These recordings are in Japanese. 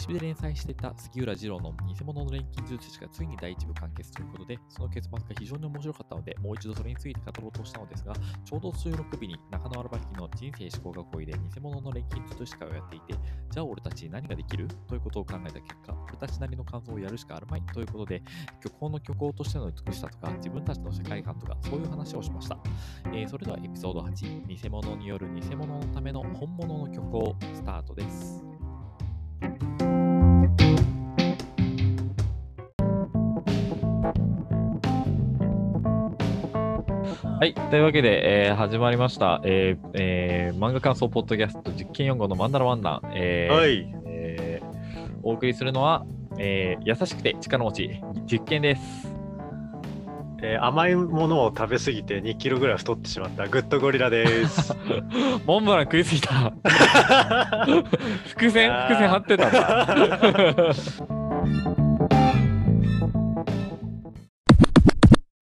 シビで連載していた杉浦二郎の偽物の錬金術師がついに第一部完結ということで、その結末が非常に面白かったので、もう一度それについて語ろうとしたのですが、ちょうど収録日に中野アルバキの人生思考学校で偽物の錬金術師会をやっていて、じゃあ俺たちに何ができるということを考えた結果、俺たちなりの感想をやるしかあるまいということで、虚構の虚構としての美しさとか、自分たちの世界観とか、そういう話をしました。えーそれではエピソード8、偽物による偽物のための本物の虚構、スタートです。はい。というわけで、えー始まりました、えーえー漫画感想ポッドキャスト実験4号のマンダラワンダン。えーはい。えーお送りするのは、えー優しくて力持ち、実験です。えー甘いものを食べ過ぎて2キロぐらい太ってしまったグッドゴリラです。モンブラン食いすぎた。伏線、伏線張ってたんだ。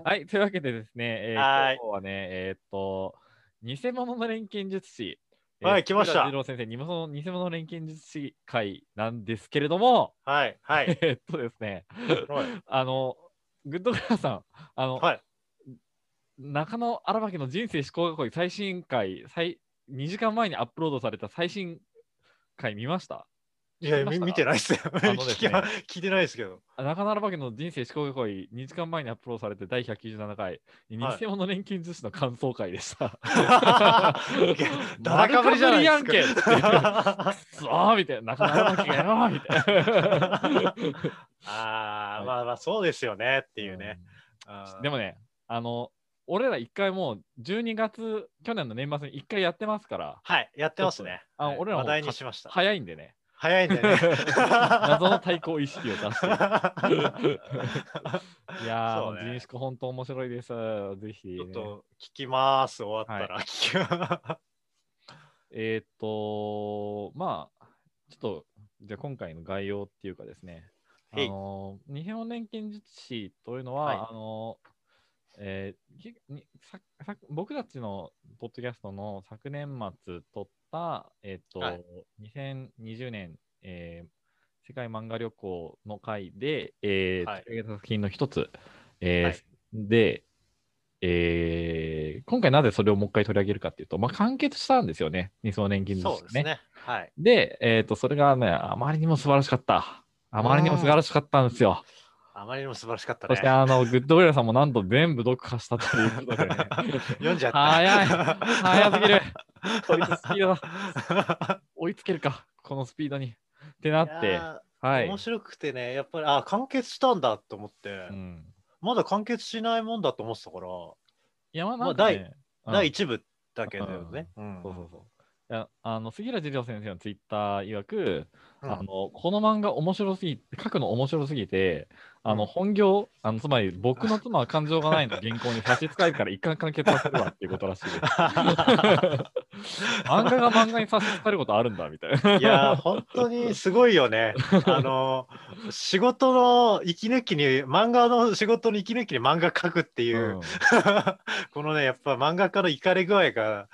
はい。というわけでですね、えーはい今日はね、えーっと、偽物の錬金術師。はい来ました二郎先生、偽物偽物の錬金術師会なんですけれども、はい。はい。えーっとですね、はい。あの、グッドグラさん、あの、はい。中野荒牧の人生思考学校最新回最2時間前にアップロードされた最新回見ました？いや、見てないっすよ。のですね聞きま聞いてないですけど。中野荒牧の人生思考学校2時間前にアップロードされて第197回偽はい物錬金術師の感想会でした。だらかぶりじゃないですか。丸かぶりやんけくそーみたいな中野荒牧がよーみたいな。ああ、まあまあそうですよねっていうね。うんでもね、あの、俺ら一回もう12月、去年の年末に一回やってますから、はい、やってますね。あ俺らもはい話題にしました。早いんでね。早いんだよね。謎の対抗意識を出してる。いやー、そうね人宿本当面白いです。ぜひ、ね。ちょっと聞きます。終わったら。聞きまえーっと、まあ、ちょっと、じゃあ今回の概要っていうかですね、あの、日本錬金術師というのは、はいあの、えーきにささ僕たちのポッドキャストの昨年末撮った、えーっと、はい2020年、えー世界漫画旅行の回で、えーはい取り上げた作品の一つ、えーはいで、えー今回なぜそれをもう一回取り上げるかっていうと、まあ、完結したんですよね、二層年金術師そうですね。はい。で、えっ、と、それがね、あまりにも素晴らしかった。あまりにも素晴らしかったんですよ。あまりにも素晴らしかったねそして、。あの、グッドウェルさんもなんと全部読破したということでね。読んじゃった。早い早すぎる こいつスピードが追いつけるか、このスピードに。ってなって、はい。ー面白くてね、やっぱり、あ、完結したんだと思って、うん。まだ完結しないもんだと思ってたから、いや、まあ、まあなんかね、うん第1部だけだよね。うんそうそうそう。いやあの杉浦次郎先生のツイッター曰く、うんあのこの漫画面白すぎて、書くの面白すぎて、あのうん本業、あのつまり僕の妻は感情がないの原稿に差し支えるから一貫完結させるわっていうことらしいです。漫画が漫画に差し支えることあるんだみたいな。いやー、本当にすごいよね。あの、仕事の息抜きに、漫画の仕事の息抜きに漫画描くっていう、うん このね、やっぱ漫画家の怒り具合が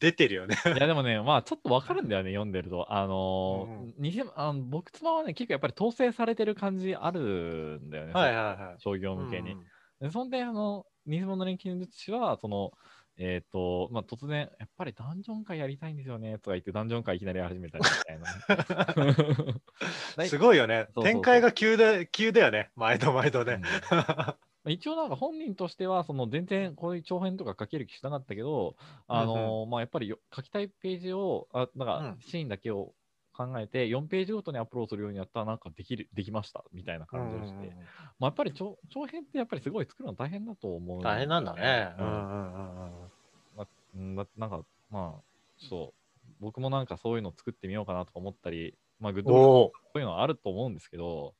出てるよね。いやでもね、まあちょっとわかるんだよね、読んでると。あのー偽あの僕妻はね、結構やっぱり統制されてる感じあるんだよね、はいはいはい。商業向けに。うんでそんで、あの、偽物の錬金術師は、その、えっ、と、まあ、突然、やっぱりダンジョン会やりたいんですよね、とか言って、ダンジョン会いきなり始めたりみたいなね。すごいよね。展開が急で急だよね。毎度毎度ね、うん。まあ一応なんか本人としては、その全然こういう長編とか書ける気しなかったけど、あのーまあやっぱりよ書きたいページを、あなんかうん。シーンだけを考えて、4ページごとにアップロードするようにやったら、なんかできる、できました、みたいな感じをして。まあやっぱり長長編ってやっぱりすごい作るの大変だと思う、大変なんだね、ううんんうんうん。うんなんか、まあ、そう、僕もなんかそういうの作ってみようかなとか思ったり、まあ、グッドそういうのはあると思うんですけど、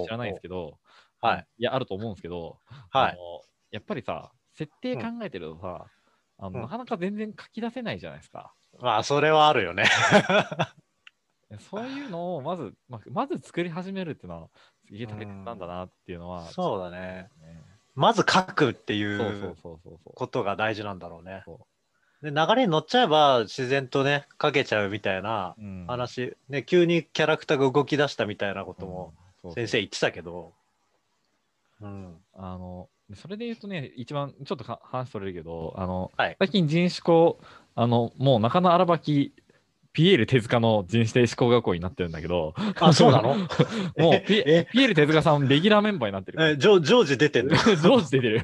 知らないですけど、はい。いや、あると思うんですけど、はい。あのやっぱりさ、設定考えてるとさ、あのうん。なかなか全然書き出せないじゃないですか。まあそれはあるよねそういうのをまず、まあ、まず作り始めるっていうのは、すげえ大変なんだなっていうのは、そうだね。ね。まず書くっていそう。ことが大事なんだろうね。で流れに乗っちゃえば自然とねかけちゃうみたいなうん。話、ね急にキャラクターが動き出したみたいなことも先生言ってたけど、うん、あのそれで言うとね、一番ちょっとか話それるけど、あのはい。最近人種校、あのもう中野荒垣、ピエール手塚の人種思考学校になってるんだけど、あそうなの？もうえピえ。ピエール手塚さん、レギュラーメンバーになってる。えジョジョージ出てんの？上司出てる。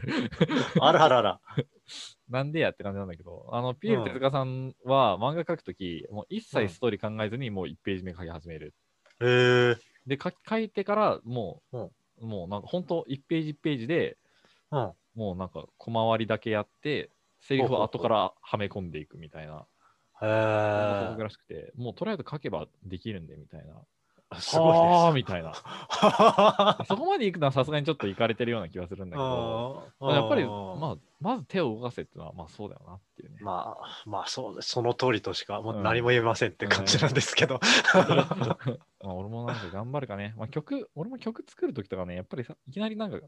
あらあらあら。なんでやって感じなんだけど、あのピエール手塚さんは漫画描くとき、もう一うん切ストーリー考えずに、もう1ページ目書き始める。へえ。で、書き書いてから、もう、うん。もうなんか本当、1ページ1ページで、うん。もうなんか小回りだけやって、セリフを後からはめ込んでいくみたいな、へ僕らしくて、もうとりあえず書けばできるんでみたいな。えすごいはあですみたいな。あそこまで行くのはさすがにちょっと行かれてるような気がするんだけど、ーやっぱり、うん。まあ、まず手を動かせっていうのは、まあそうだよなっていうね。まあまあそうです。その通りとしかもううん。何も言えませんって感じなんですけど、まあ俺もなんか頑張るかね。まあ曲、俺も曲作るときとかね、やっぱりさいきなりなんか、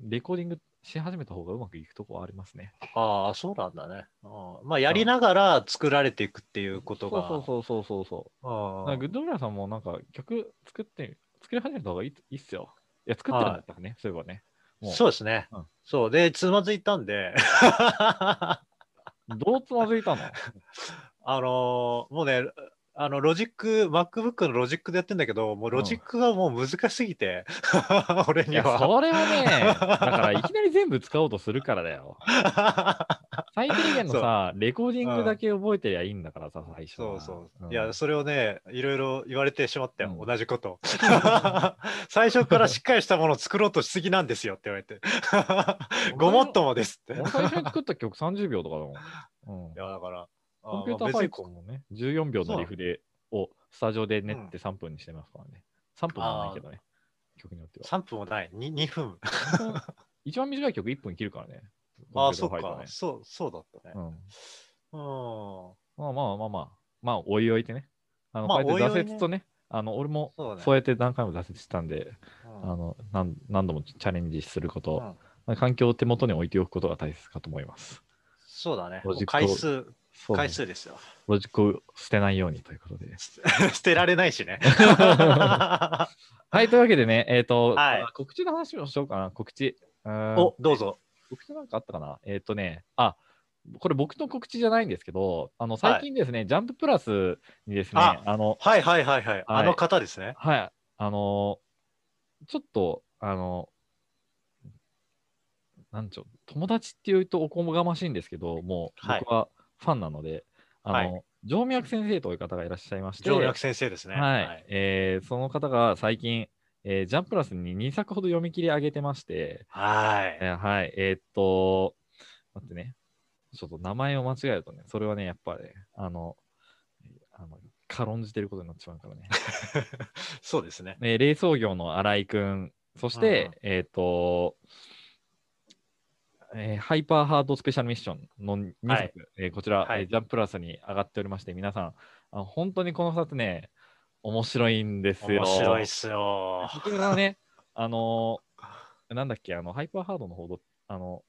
レコーディングし始めた方がうまくいくとこはありますね。ああそうなんだね、うん、まあやりながら作られていくっていうことが。そうそうそうそうそう。うんなんかグッドゴリラさんもなんか曲作って、作り始めた方がいいいいっすよ。いや、作ってるんだったらね、そういえばね。そうですね、うん。そう。でつまずいたんで。どうつまずいたの？あのーもうねあのロジック MacBook のロジックでやってんだけどもうロジックがもう難しすぎて、俺には。それはね、だから いきなり全部使おうとするからだよ。最低限のさ、レコーディングだけ覚えてりゃいいんだからさ、最初は。そうそう、ん。いやそれをねいろいろ言われてしまったよ、うん。同じこと。最初からしっかりしたものを作ろうとしすぎなんですよって言われて。ごもっともですって。最初に作った曲30秒とかだもん。うん、やだからコンピューターファイトもね、14秒のリフでをスタジオで練って3分にしてますからね。3分もないけどね、曲によっては。3分もない。2, 2分。一番短い曲1分切るからね。ああそっか。そうそうだったね。うん。うん。まあまあまあまあ、まあ、おいおいてね。あの、まあこうやって挫折とね、あの、俺もそうやって何回も挫折したんで、うん。あの何何度もチャレンジすること、環境を手元に置いておくことが大切かと思います。そうだね。回数回数ですよ。ロジックを捨てないようにということで。捨てられないしね。はい、というわけでね、えっ、と、はい。あ告知の話をしようかな、告知。おどうぞ。告知なんかあったかな？えっ、とね、あ、これ僕の告知じゃないんですけど、あの、最近ですね、ジャンププラスにですね、ああの、はいはいはいはい、あの方ですね。はい、あのちょっと、あのなんちょ、友達っていうとおこがましいんですけど、もうはい。僕はファンなので、あの、はい。静脈先生という方がいらっしゃいまして、上略先生ですね。はい、えーその方が最近、えージャンプラスに2作ほど読み切り上げてまして、はい。えーはい、えーっと、待ってね、ちょっと名前を間違えるとね、それはね、やっぱり、あの、あの軽んじてることになってしまうからね。そうですね。えー、冷蔵業の新井くん、そして、えっ、と、えーハイパーハードスペシャルミッションの2作、はいえーこちら、はいえージャンププラスに上がっておりまして、皆さん、あ本当にこの2つね、面白いんですよ。面白いっすよこちらね、あのーなんだっけ、あの、ハイパーハードの報道、あの、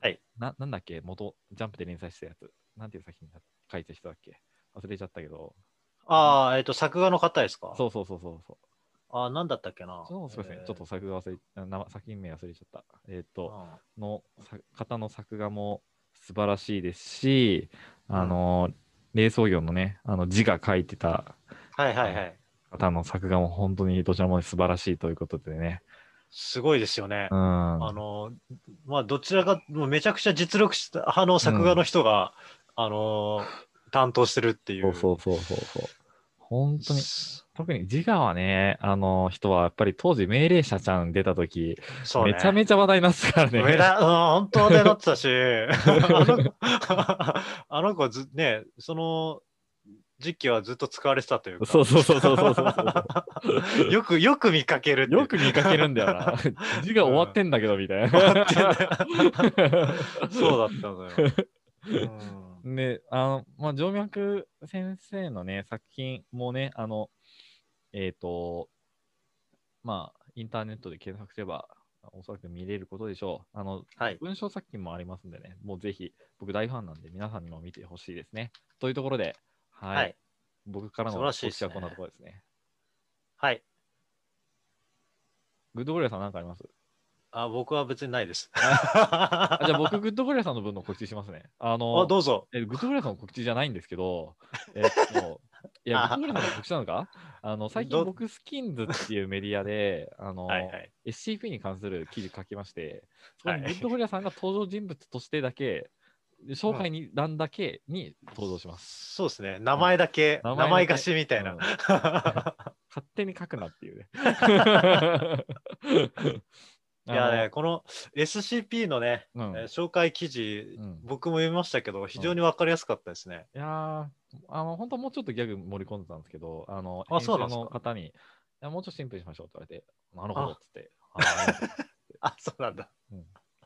はいな、なんだっけ、元、ジャンプで連載したやつ。なんていう作品だ書いた人だっけ？忘れちゃったけど。ああえっ、と作画の方ですか？そうそうそうそう。ああなんだったっけな？そうすみません、えーちょっと作画忘れ、作品名忘れちゃった。えっ、と、うんのさ方の作画も素晴らしいですし、あの、冷蔵業のね、あの字が書いてたはいはいはい方の作画も本当にどちらも素晴らしいということでね。すごいですよねう。ん。あのまあどちらかもうめちゃくちゃ実力派の作画の人が、あの担当してるっていうそうそうそうそう。本当に、特に自我はね、あの人はやっぱり当時命令者ちゃん出た時、そうね。めちゃめちゃ話題になってたからね。上田、うん、本当でなってたし、あの子はず、ね、その時期はずっと使われてたというか。そうそうそうそうそうそう よく、よく見かけるよく見かけるんだよな。字が終わってんだけど、みたいな。そうだったのよ。うんで、あの、まあ、静脈先生のね、作品もね、あの、えっ、と、まあ、インターネットで検索すれば、あおそらく見れることでしょう。あの、はい。文章作品もありますんでね、もうぜひ、僕大ファンなんで、皆さんにも見てほしいですね。というところで、はい。はい。僕からの告知はこんなところですね。はい。グッドゴリラさん何かあります？あ、僕は別にないです。あじゃあ僕、グッドゴリラさんの分の告知しますね。あの、あ、どうぞ。えグッドゴリラさんの告知じゃないんですけど、えっと、いや、グッドゴリラさんの告知なのか？あの、最近ど僕、スキンズっていうメディアで、あの、はいはい。SCP に関する記事書きまして、そこにはいグッドゴリラさんが登場人物としてだけ、紹介に欄だけに登場します。そうですね。名前だけ、名前だけ名前貸しみたいな。うん 勝手に書くなっていうね。いやね、この SCP のね、うん。えー紹介記事、うん。僕も読みましたけど、非常にわかりやすかったですね。いやーあの、本当はもうちょっとギャグ盛り込んでたんですけど、あの、あ編集そうの方に、いや、もうちょっとシンプルにしましょうって言われて、なるほどっつって。あそうなんだ。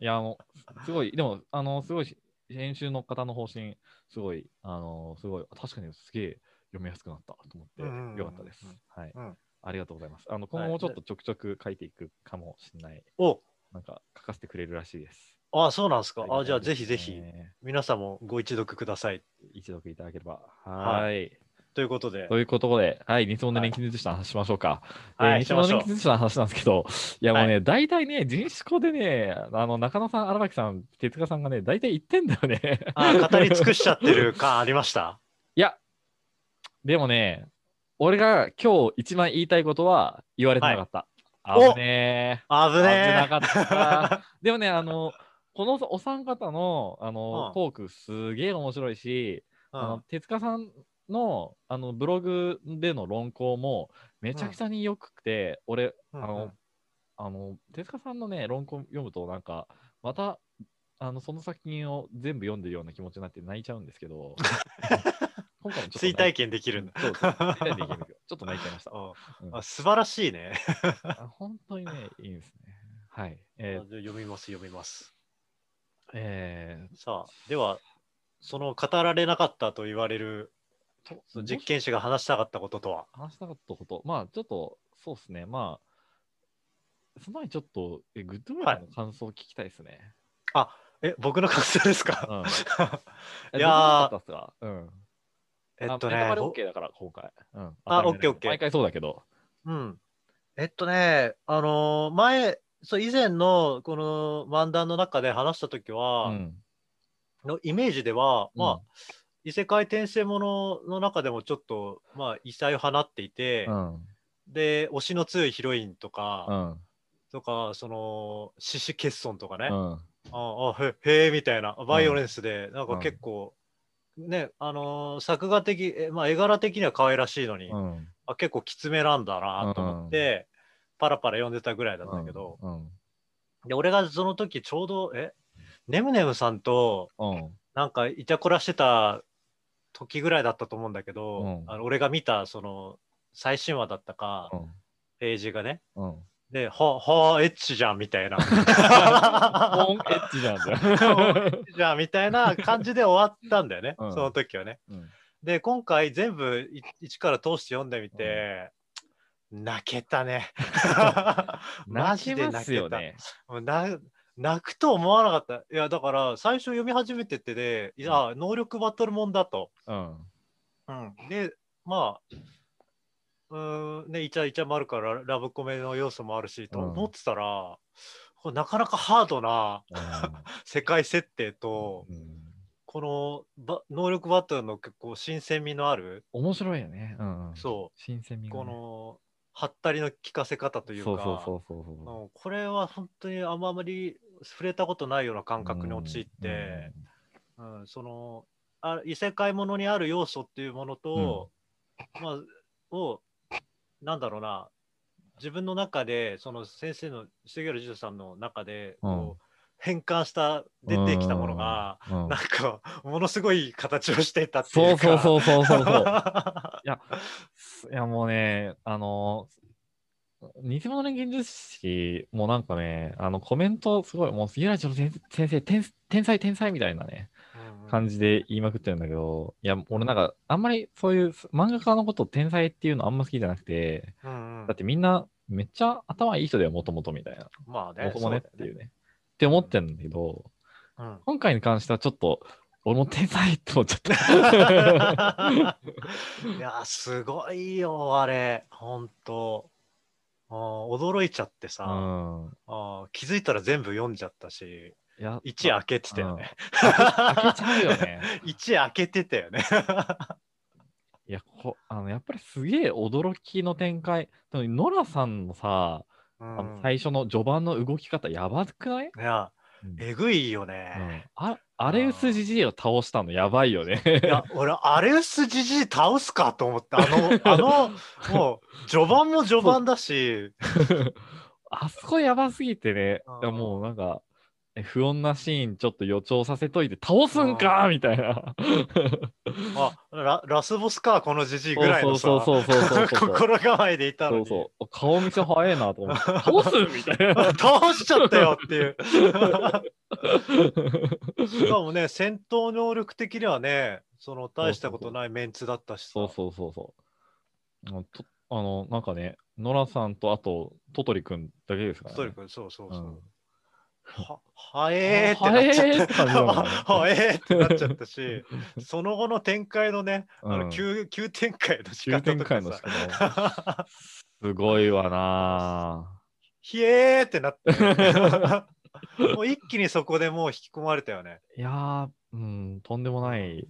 いや、あの、すごい、でも、あの、すごい、編集の方の方針、すごい、あの、すごい、確かにすげえ読みやすくなったと思って、うんうんうんうん。よかったです。はい、うんありがとうございます。あの、今後もちょっとちょくちょく書いていくかもしれない。おなんか、書かせてくれるらしいです。あ、そうなんですか。あ、りがたいじゃあぜひぜひ、ね皆さんもご一読ください。一読いただければ。ははい。ということでと、いうことで、はい、日本の年金術師の話しましょうか。はいえー日本の年金術師の話なんですけど、いやもうね、大体ね、人種校でね、あの中野さん、荒牧さん、手塚さんがね、大体言ってんだよね。あ語り尽くしちゃってる感ありました？いや、でもね、俺が今日一番言いたいことは言われてなかった。い危ね危え。危ねなかった。でもね、あの、このお三方のあの、うんトークすげえ面白いし、うあのん。手塚さんのあのブログでの論考もめちゃくちゃによくて、俺、あうんうのん、あの、手塚さんのね、論考読むと、なんか、また、あの、その作品を全部読んでるような気持ちになって泣いちゃうんですけど、今回も追体験できるんだ。そうそう追体験でちょっと泣いちゃいました。あ素晴らしいね。あ本当にね、いいんですね。はい。え読みます、読みます。えさあ、では、その語られなかったと言われるその実験士が話したかったこととは？話したかったこと、まあ、ちょっと、そうですね、まあ、その前にちょっと、えグッドウェアの感想を聞きたいですね。え、僕の感想ですか、うん。いやーうん。えっとねあ OK だから、今回。うん。あ OK OK 毎回そうだけど。うん。えっとね、あのー前、そう以前のこの漫談の中で話したときは、うん。のイメージでは、まあうん、異世界転生ものの中でもちょっと、まあ、異彩を放っていて、うん。で、推しの強いヒロインとか、うん。とか、その、獅子欠損とかね、うん。ああへへえみたいな、バイオレンスで、なんかうん結構、ね、あのー作画的、えまあ、絵柄的には可愛らしいのに、うん。あ結構きつめなんだなと思って、パラパラ読んでたぐらいだったけど、うん。で俺がその時ちょうど、えネムネムさんとうん。なんかイチャコラしてた時ぐらいだったと思うんだけど、うんあの俺が見たその最新話だったか、うん。ページがね、うん。で、は、はあ、エッチじゃんみたいな。オンエッチじゃんじゃん。じゃあみたいな感じで終わったんだよね、うんその時はね。うんで、今回全部い一から通して読んでみて、泣けた ね。マジで泣けた。ね。泣くと思わなかった。いや、だから最初読み始めててで、いや、能力バトルもんだと。うん。うん、で、まあ、うーん、ね、イチャイチャもあるからラブコメの要素もあるし、とうん思ってたら、これなかなかハードな 世界設定と、うんこのば能力バトルの結構新鮮味のある、面白いよね。うんうん。そうこ新鮮味がね。のはったりの聞かせ方というか、そうそうそうそうそう。うんこれは本当にあんまり触れたことないような感覚に陥って、うんそのあ異世界ものにある要素っていうものと、まあ、をなんだろうな。自分の中でその先生の杉浦授さんの中でこう、変換した出てきたものが、うん、うん。なんかものすごい形をしていたっていううそうそうそうそうそう。いや、すいやもうね、あの、偽物錬金術師もなんかね、あのコメントすごい、もう杉浦千代先生天、天才天才みたいなね、感じで言いまくってるんだけど、いや、俺なんか、あんまりそういう漫画家のことを天才っていうのあんま好きじゃなくて、うんうんだってみんなめっちゃ頭いい人だよ、もともとみたいな。まあね。もともねっていうね。って思ってるんだけど、うん今回に関してはちょっと、俺も天才って思っちゃった。いや、すごいよ、あれ。ほんと。あー驚いちゃってさ、うん。あー気づいたら全部読んじゃったし、いや、一夜開けてたよね。開け開けちゃうよね。開けてたよね。いやこあのやっぱりすげえ驚きの展開。ノラさんのさ、うあのん、最初の序盤の動き方やばくない、いや、うんえぐいようんね。あアレウスジジイを倒したのやばいよね。いや、俺、アレウスジジイ倒すかと思って、あの、あの、もう、序盤も序盤だし、あそこやばすぎてねもうなんか、え不穏なシーンちょっと予兆させといて倒すんか？みたいな。あララスボスか、このジジイぐらいのさ、そうそうそうそうそうそう心構えでいたのに。そうそう。顔見せ早いなと思って。倒すみたいな。倒しちゃったよっていう。しかもね、戦闘能力的にはね、その大したことないメンツだったしさ。そうそうそうそう。あの、なんかね、ノラさんとあと、トトリくんだけですから、ね。ストリ君、そうそうそう。うんは、はえーってなっちゃった。はえーってなっちゃった。し、その後の展開のね、あうん。の急急展開の仕急方とかさ、すごいわな。ひえーってなって、もう一気にそこでもう引き込まれたよね。ぁいやー、うん、とんでもない。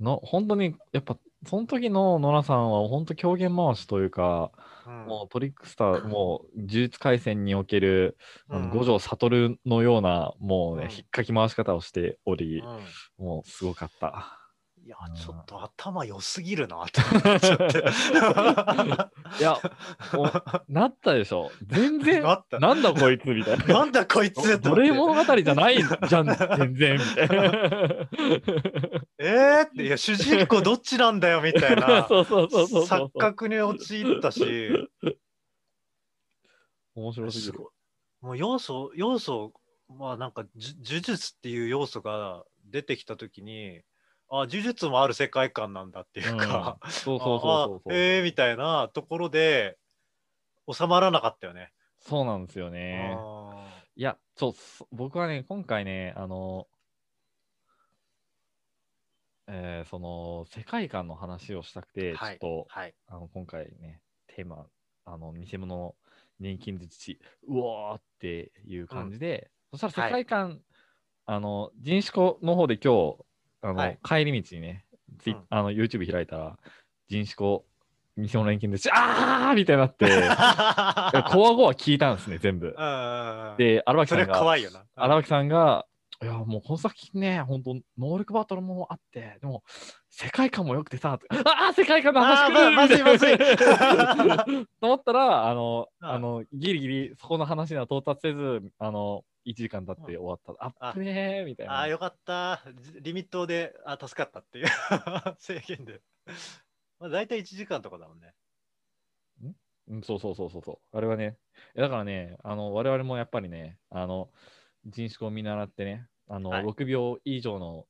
の本当に、やっぱ、その時のノラさんは本当狂言回しというか、うん。もうトリックスター、もう呪術廻戦における、あのうん五条悟のような、もうね、うん。引っかき回し方をしており、うん。もうすごかった。いやうん、ちょっと頭良すぎるな って思っちゃって。いや、おなったでしょ。全然、なったなんだこいつみたいな。なんだこいつ奴隷物語じゃないじゃん、全然、みたいな。えーって、いや、主人公どっちなんだよみたいな そうそうそうそう錯。覚に陥ったし、面白すぎる。もう要素、要素、まあなんか、呪術っていう要素が出てきたときに、あ、呪術もある世界観なんだっていうか、うんそうそうあそうそう。あえーみたいなところで収まらなかったよね。そうなんですよね。あいや、そう、そ僕はね、今回ね、あの、えーその、世界観の話をしたくて、はいちょっと、ーはい。あの、今回ね、テーマ、あの、偽物の年金術師、うおーっていう感じで、そしたら世界観、あの、人種校の方で今日、あの、はい。帰り道にね、ツイうん。あの、YouTube 開いたら、人種校、偽物の年金術師、あー！みたいになって、コア語は聞いたんですね、全部。うんで、荒牧それさんが、いよな。荒牧さんが、いや、もうこの作品ね、本当能力バトルもあって、でも、世界観も良くてさ、ああ、世界観の話あーままずいまずい。と思ったら、あの、ああの、ギリギリそこの話には到達せず、あの、1時間経って終わった。ああっぶねーみたいな。ああ、よかった。じリミットであ助かったっていう 制限で。まあ、大体1時間とかだもんね。うん、そうそうそうそうそう。あれはね、だからね、あの、我々もやっぱりね、あの、人種を見習ってね、あの、はい6秒以上の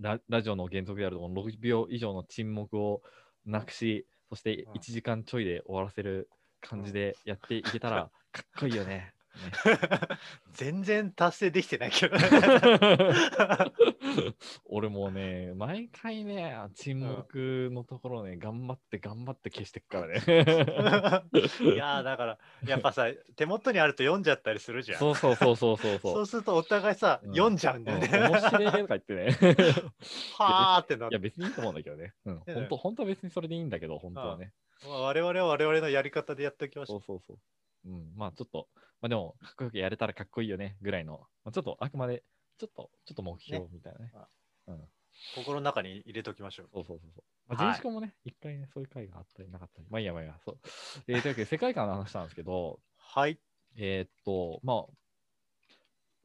ララジオの原則であるとこの6秒以上の沈黙をなくし、そしてうん1時間ちょいで終わらせる感じでやっていけたら、かっこいいよね。全然達成できてないけど 俺もね、毎回ね、沈黙のところね、頑張って頑張って消してくからね。いやーだからやっぱさ手元にあると読んじゃったりするじゃん。そうそうそうそうそうそそうう。するとお互いさ、うん読んじゃうんだよね。うん面白いとか言ってね。はーってなるいや、別にいいと思うんだけどね。うん。や本当本当は別にそれでいいんだけど、本当はね。まあ我々は我々のやり方でやっておきましょそうそうそう。うん。まあ、ちょっと、まあでも、かっこよくやれたらかっこいいよね、ぐらいの、まあ、ちょっとあくまで、ちょっと、ちょっと目標みたいなね。あうん。う。心の中に入れておきましょう。そうそうそうそう。まあ、はい人種もね、一回ね、そういう回があったりなかったり。まあいいやまあいいや。そう。えーというわけで、世界観の話したんですけど、はい。えーっと、ま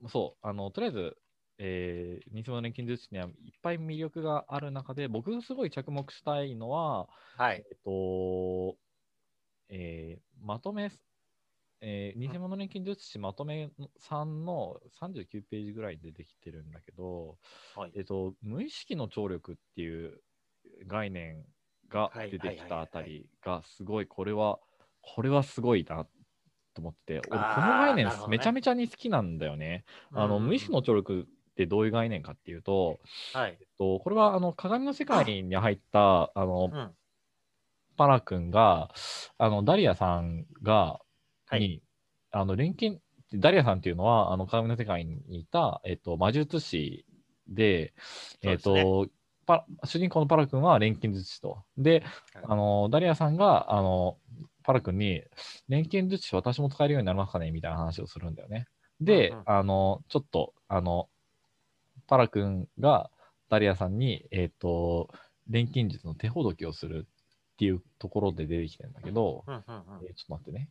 あ、そう、あの、とりあえず、えー、偽物年金術師にはいっぱい魅力がある中で、僕がすごい着目したいのは、はい。えっと、えーまとめ、えー偽物錬金術師まとめ3の39ページぐらいでできてるんだけど、はいえっと、無意識の聴力っていう概念がはい出てきたあたりがすごい、これは、これはすごいなと思ってて、俺、この概念めちゃめちゃに好きなんだよね。あのうん無意識の聴力ってどういう概念かっていうと、はい。えっと、これはあの鏡の世界に入ったあのうん。パラ君が、あのダリアさんが、はい。に、あの錬金、ダリアさんっていうのは、あの鏡の世界にいた、えっと、魔術師で、えっそうですと、パ主人公のパラ君は錬金術師と。で、はいあのダリアさんがあのパラ君に、錬金術師私も使えるようになりますかね？みたいな話をするんだよね。で、うんうんあの、ちょっと、あの、パラ君がダリアさんに、えっ、と、錬金術の手ほどきをするっていうところで出てきてるんだけど、うんうんうんえーちょっと待ってね。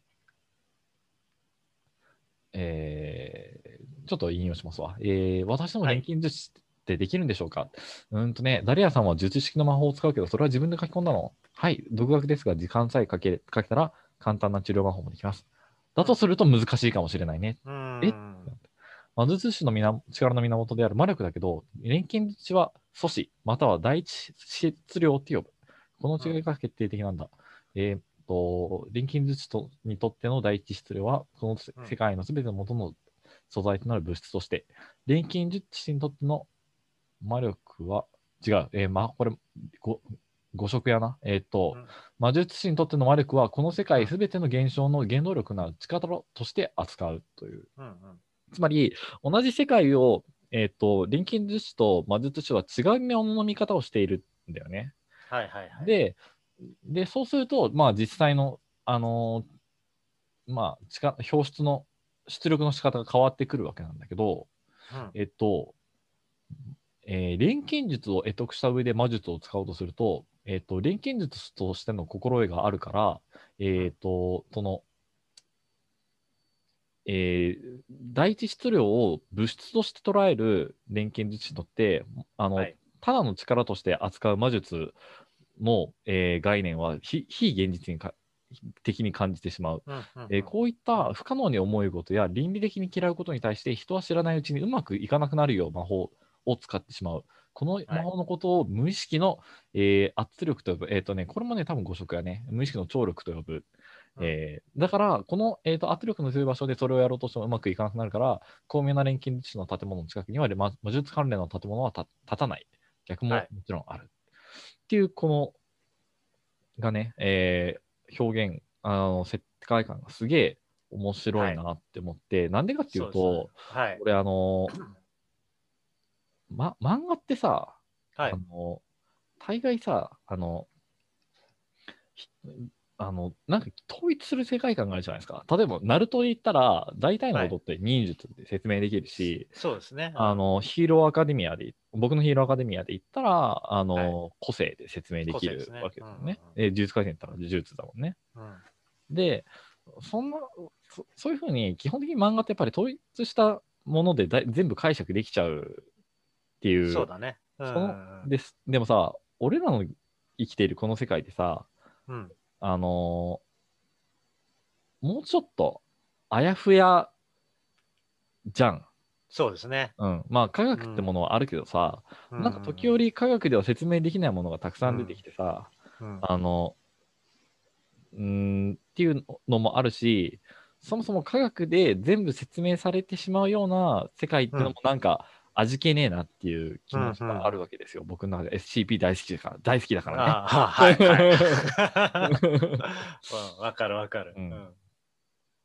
えーちょっと引用しますわ。えー私でも錬金術師ってできるんでしょうか、うーんとね、ダリアさんは術式の魔法を使うけど、それは自分で書き込んだの？はい、独学ですが、時間さえかけかけたら簡単な治療魔法もできます。だとすると難しいかもしれないね。うんえ？魔術師の源力の源である魔力だけど、錬金術師は阻止、または第一質量って呼ぶ。この違いが決定的なんだ。えーっと、錬金術師とにとっての第一質量は、この世界のすべての元の素材となる物質として、錬金術師にとっての魔力は、違う、えーま、これ、ご、誤色やな。えーっと、うん魔術師にとっての魔力は、この世界すべての現象の原動力なる力として扱うという。うんうんつまり、同じ世界を、えっ、と、錬金術師と魔術師は違うものの見方をしているんだよね。はいはいはい。で、で、そうすると、まあ実際の、あのーまあ、力表出の出力の仕方が変わってくるわけなんだけど、うん。えっと、えー錬金術を得得した上で魔術を使おうとすると、えっと、錬金術としての心得があるから、えっと、その、えー第一質量を物質として捉える錬金術師にとって、あの、はい。ただの力として扱う魔術の、えー概念は非非現実にか的に感じてしまう。うんうんえーこういった不可能に思えることや倫理的に嫌うことに対して人は知らないうちにうまくいかなくなるよう魔法を使ってしまう。この魔法のことを無意識の、えー圧力と呼ぶ。えっ、とね、これもね、多分誤色やね。無意識の張力と呼ぶ。うんえーだから、この、えー、と圧力の強い場所でそれをやろうとしてもうまくいかなくなるから、巧妙な錬金術師の建物の近くには魔魔術関連の建物はた立たない。逆もはいもちろんある。っていう、この、がね、えー表現、あの、世界観がすげえ面白いなって思って、なんでかっていうと、ですね。はい。これあの、ま、漫画ってさ、はい。あの、大概さ、あの、ひあの、なんか統一する世界観があるじゃないですか。例えば、ナルトで言ったら、大体のことって忍術で説明できるし、そうですね。あの、ヒーローアカデミアで、僕のヒーローアカデミアで言ったら、あの、は個性で説明できるわけですよね。うんうんうんえー呪術廻戦だったら呪術だもんね。うんで、そんな、そそういうふうに、基本的に漫画ってやっぱり統一したものでだい全部解釈できちゃうっていう。そうだね。うんそのですでもさ、俺らの生きているこの世界でさ、うんあのーもうちょっと、あやふやじゃん。そうですね。うん。まあ、科学ってものはあるけどさ、なんか時折科学では説明できないものがたくさん出てきてさ、うん、あの、うーん、っていうのもあるし、そもそも科学で全部説明されてしまうような世界っていうのもなんか味気ねえなっていう気持ちがあるわけですよ。僕の中で SCP 大好きだから、大好きだからね。わかるわかる。うん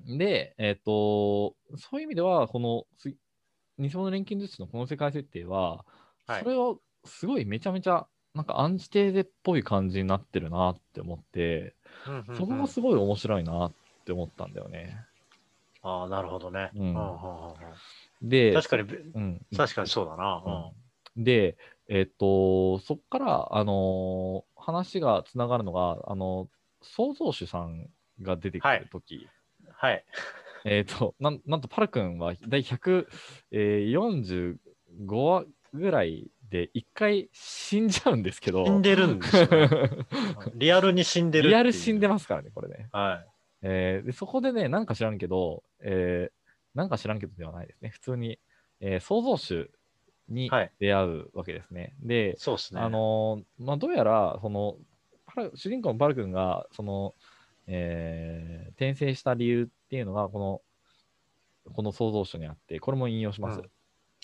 で、えっ、と、そういう意味では、このす偽物錬金術師のこの世界設定は、はいそれをすごいめちゃめちゃ、なんかアンチテーゼっぽい感じになってるなって思って、うんうんうんそこがすごい面白いなって思ったんだよね。ああ、なるほどね。うんうんうんうんうんで、確かに、うん、確かにそうだな。うんで、えっ、と、そこから、あのー話がつながるのが、あの創造主さんが出てくるとき、はい。えっ、となん、なんとパル君は第145話ぐらいで一回死んじゃうんですけど、死んでるんですよね。リアルに死んでる。リアル死んでますからね、これね。はえーでそこでね、なんか知らんけど、えーなんか知らんけどではないですね。普通に、えー創造主にはい出会うわけですね。で、そうですね。あのーまあ、どうやら、その、主人公のバル君が、その、えー転生した理由っていうのが、この、この創造主にあって、これも引用します。うん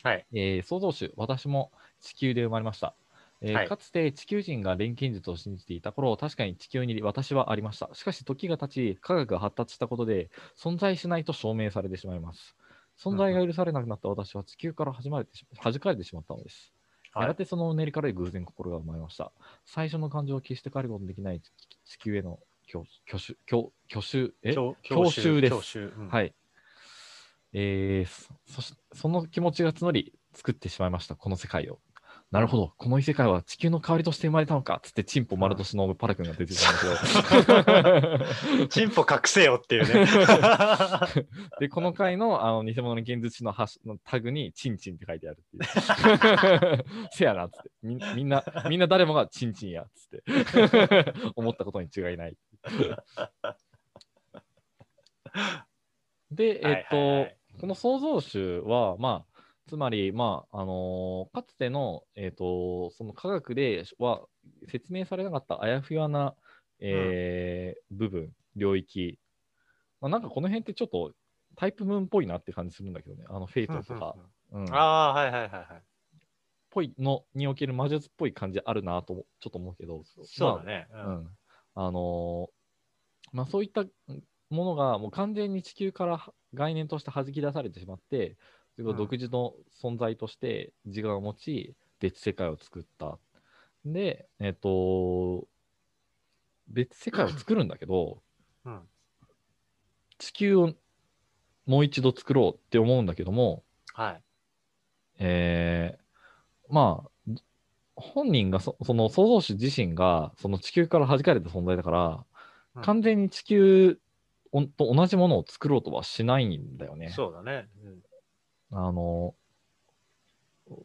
はい。えー創造主、私も地球で生まれました。えーはいかつて地球人が錬金術を信じていた頃、確かに地球に私はありました。しかし時が経ち、科学が発達したことで、存在しないと証明されてしまいます。存在が許されなくなった私は地球から弾まれてし弾かれてしまったのです。はいやがてそのうねりから偶然心が生まれました。最初の感情を決して変えることのできない地地球への挙挙手挙挙手え？教ですうんはい。えーそその気持ちが募り作ってしまいました、この世界を。なるほど、この異世界は地球の代わりとして生まれたのかつって、チンポ丸年のパラ君が出てきたんですよ。チンポ隠せよっていうね。で、この回のあの偽物の現実師のハッシュのタグに、チンチンって書いてあるっていう。せやなっつってみん。みんな、みんな誰もがチンチンやっつって。思ったことに違いない。で、えっと、はいはいはいこの創造主は、まあ、つまり、まあ、あのーかつての、えっと、その科学では説明されなかったあやふやな、えー部分、領域、まあ、なんかこの辺ってちょっとタイプムーンっぽいなって感じするんだけどね、あのフェイトとか、うん、ああ、はいはいはいはい。ぽいのにおける魔術っぽい感じあるなとちょっと思うけど、そうだね。まあうん。あのーまあ、そういったものがもう完全に地球から概念として弾き出されてしまって、それが独自の存在として自我を持ち、別世界を作った。で、えっ、と、別世界を作るんだけど、うん地球をもう一度作ろうって思うんだけども、はい。えーまあ、本人がそその創造主自身がその地球から弾かれた存在だから、うん完全に地球と同じものを作ろうとはしないんだよね。そうだね。うんあの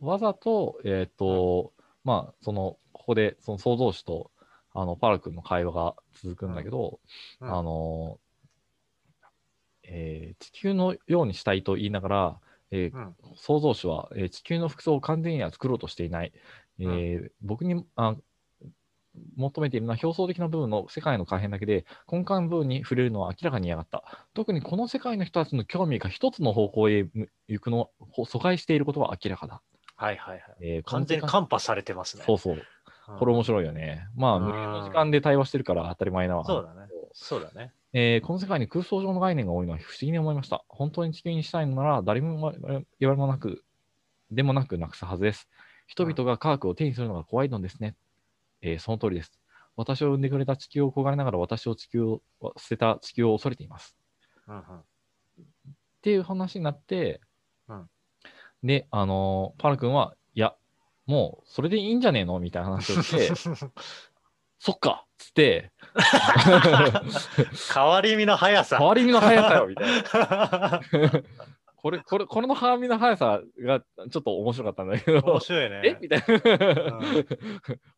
わざと、えっ、と、まあ、その、ここでその創造主とあのパラ君の会話が続くんだけど、うん。あの、えー地球のようにしたいと言いながら、えーうん。創造主は、えー地球の服装を完全には作ろうとしていない。えー僕にあ求めているのは表層的な部分の世界の改変だけで、根幹部分に触れるのは明らかに嫌がった。特にこの世界の人たちの興味が一つの方向へ行くのを阻害していることは明らかだ。はいはいはい。えー完全にカンパされてますね。そうそう。うんこれ面白いよね。まあ、うん無料の時間で対話してるから当たり前なわ。そうだね。そうだね。えーこの世界に空想上の概念が多いのは不思議に思いました。本当に地球にしたいのなら誰も言われもなく、でもなくなくすはずです。人々が科学を手にするのが怖いのですね。えーその通りです。私を産んでくれた地球を焦がれながら私を地球を捨てた地球を恐れています。うんうんっていう話になって、うんで、あのーパラ君は、いや、もうそれでいいんじゃねえのみたいな話をして、そっかっつって、変わり身の速さ。変わり身の速さよみたいな。これ、これ、これの変わり身の速さがちょっと面白かったんだけど面、白いね。え？みたいな、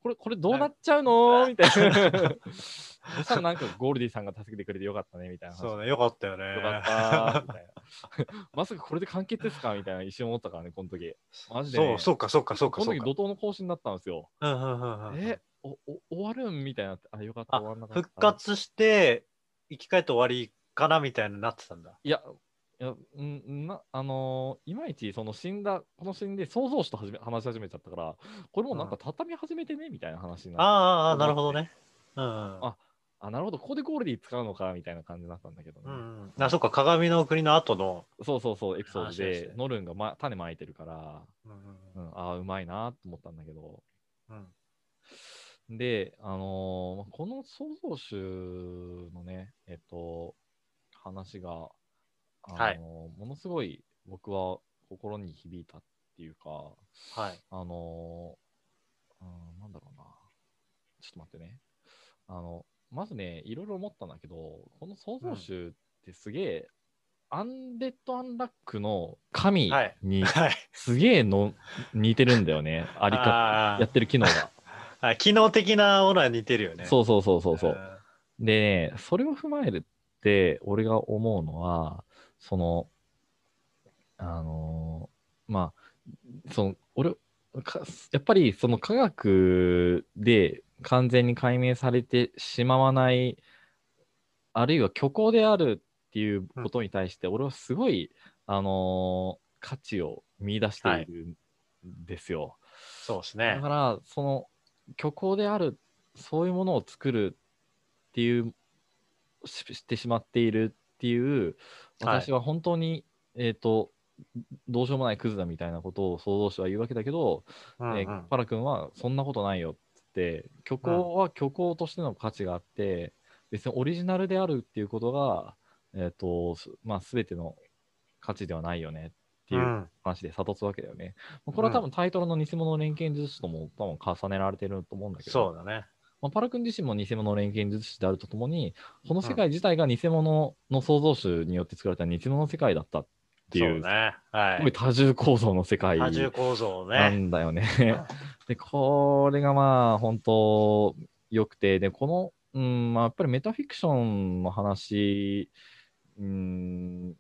これ、これどうなっちゃうの？みたいな。そしたらなんかゴールディさんが助けてくれてよかったねみたいな話。そうね、よかったよね。よかったみたいな。まさかこれで完結ですか？みたいな一瞬思ったからね、この時。マジで、ね。そう、そうか、そうか、そうか、こそうか。の時怒涛の更新だったんですよ。うんうんうんうんえ？おお終わるん？みたいな。あ、よかった、あ終わんなかった。復活して、生き返って終わりかな？みたいになってたんだ。いや、いやんなあのーいまいちその死んだ、このシーンで創造主と始め話し始めちゃったから、これもなんか畳み始めてねみたいな話になって、ああああ、なるほどね。うんうん。ああ、なるほど、ここでゴールディ使うのかみたいな感じになったんだけどね。うんうん、あ、そっか、鏡の国の後の。そうそうそう、エピソードでノルンが、ま、種まいてるから、うんうん、ああ、うまいなと思ったんだけど、うんで、あのーこの創造主のね、えっと、話が、あのーはいものすごい僕は心に響いたっていうか、はい。あのーうん、なんだろうな。ちょっと待ってね。あの、まずね、いろいろ思ったんだけど、この創造主ってすげえ、アンデッド・アンラックの神はいにはい。すげえの似てるんだよね。ありか、やってる機能が。はい機能的なものは似てるよね。そうそうそうそうそう。んでね、それを踏まえるって俺が思うのは、その、あのーまあ、その、俺、かやっぱりその科学で完全に解明されてしまわない、あるいは虚構であるっていうことに対して、俺はすごい、あのー価値を見出しているんですよ。そうですねだか。ら、その虚構である、そういうものを作るっていう、ししてしまっているっていう、はい私は本当に、えっ、と、どうしようもないクズだみたいなことを創造主は言うわけだけど、うんうん。えーパラ君はそんなことないよって、虚構は虚構としての価値があって、別にオリジナルであるっていうことが、えっ、と、すまあ、全ての価値ではないよねっていううん。話で諭すわけだよね。まあこれは多分タイトルの偽物の連携術師とも多分重ねられてると思うんだけど、そうだね。まあ、パラ君自身も偽物の連携術師であるとともに、この世界自体が偽物の創造主によって作られた偽物の世界だったっていう、ね。はすごいい。多重構造の世界多重構造ね。なんだよね。で、これがまあ、本当良くて、で、この、うん、まあ、やっぱりメタフィクションの話、うん、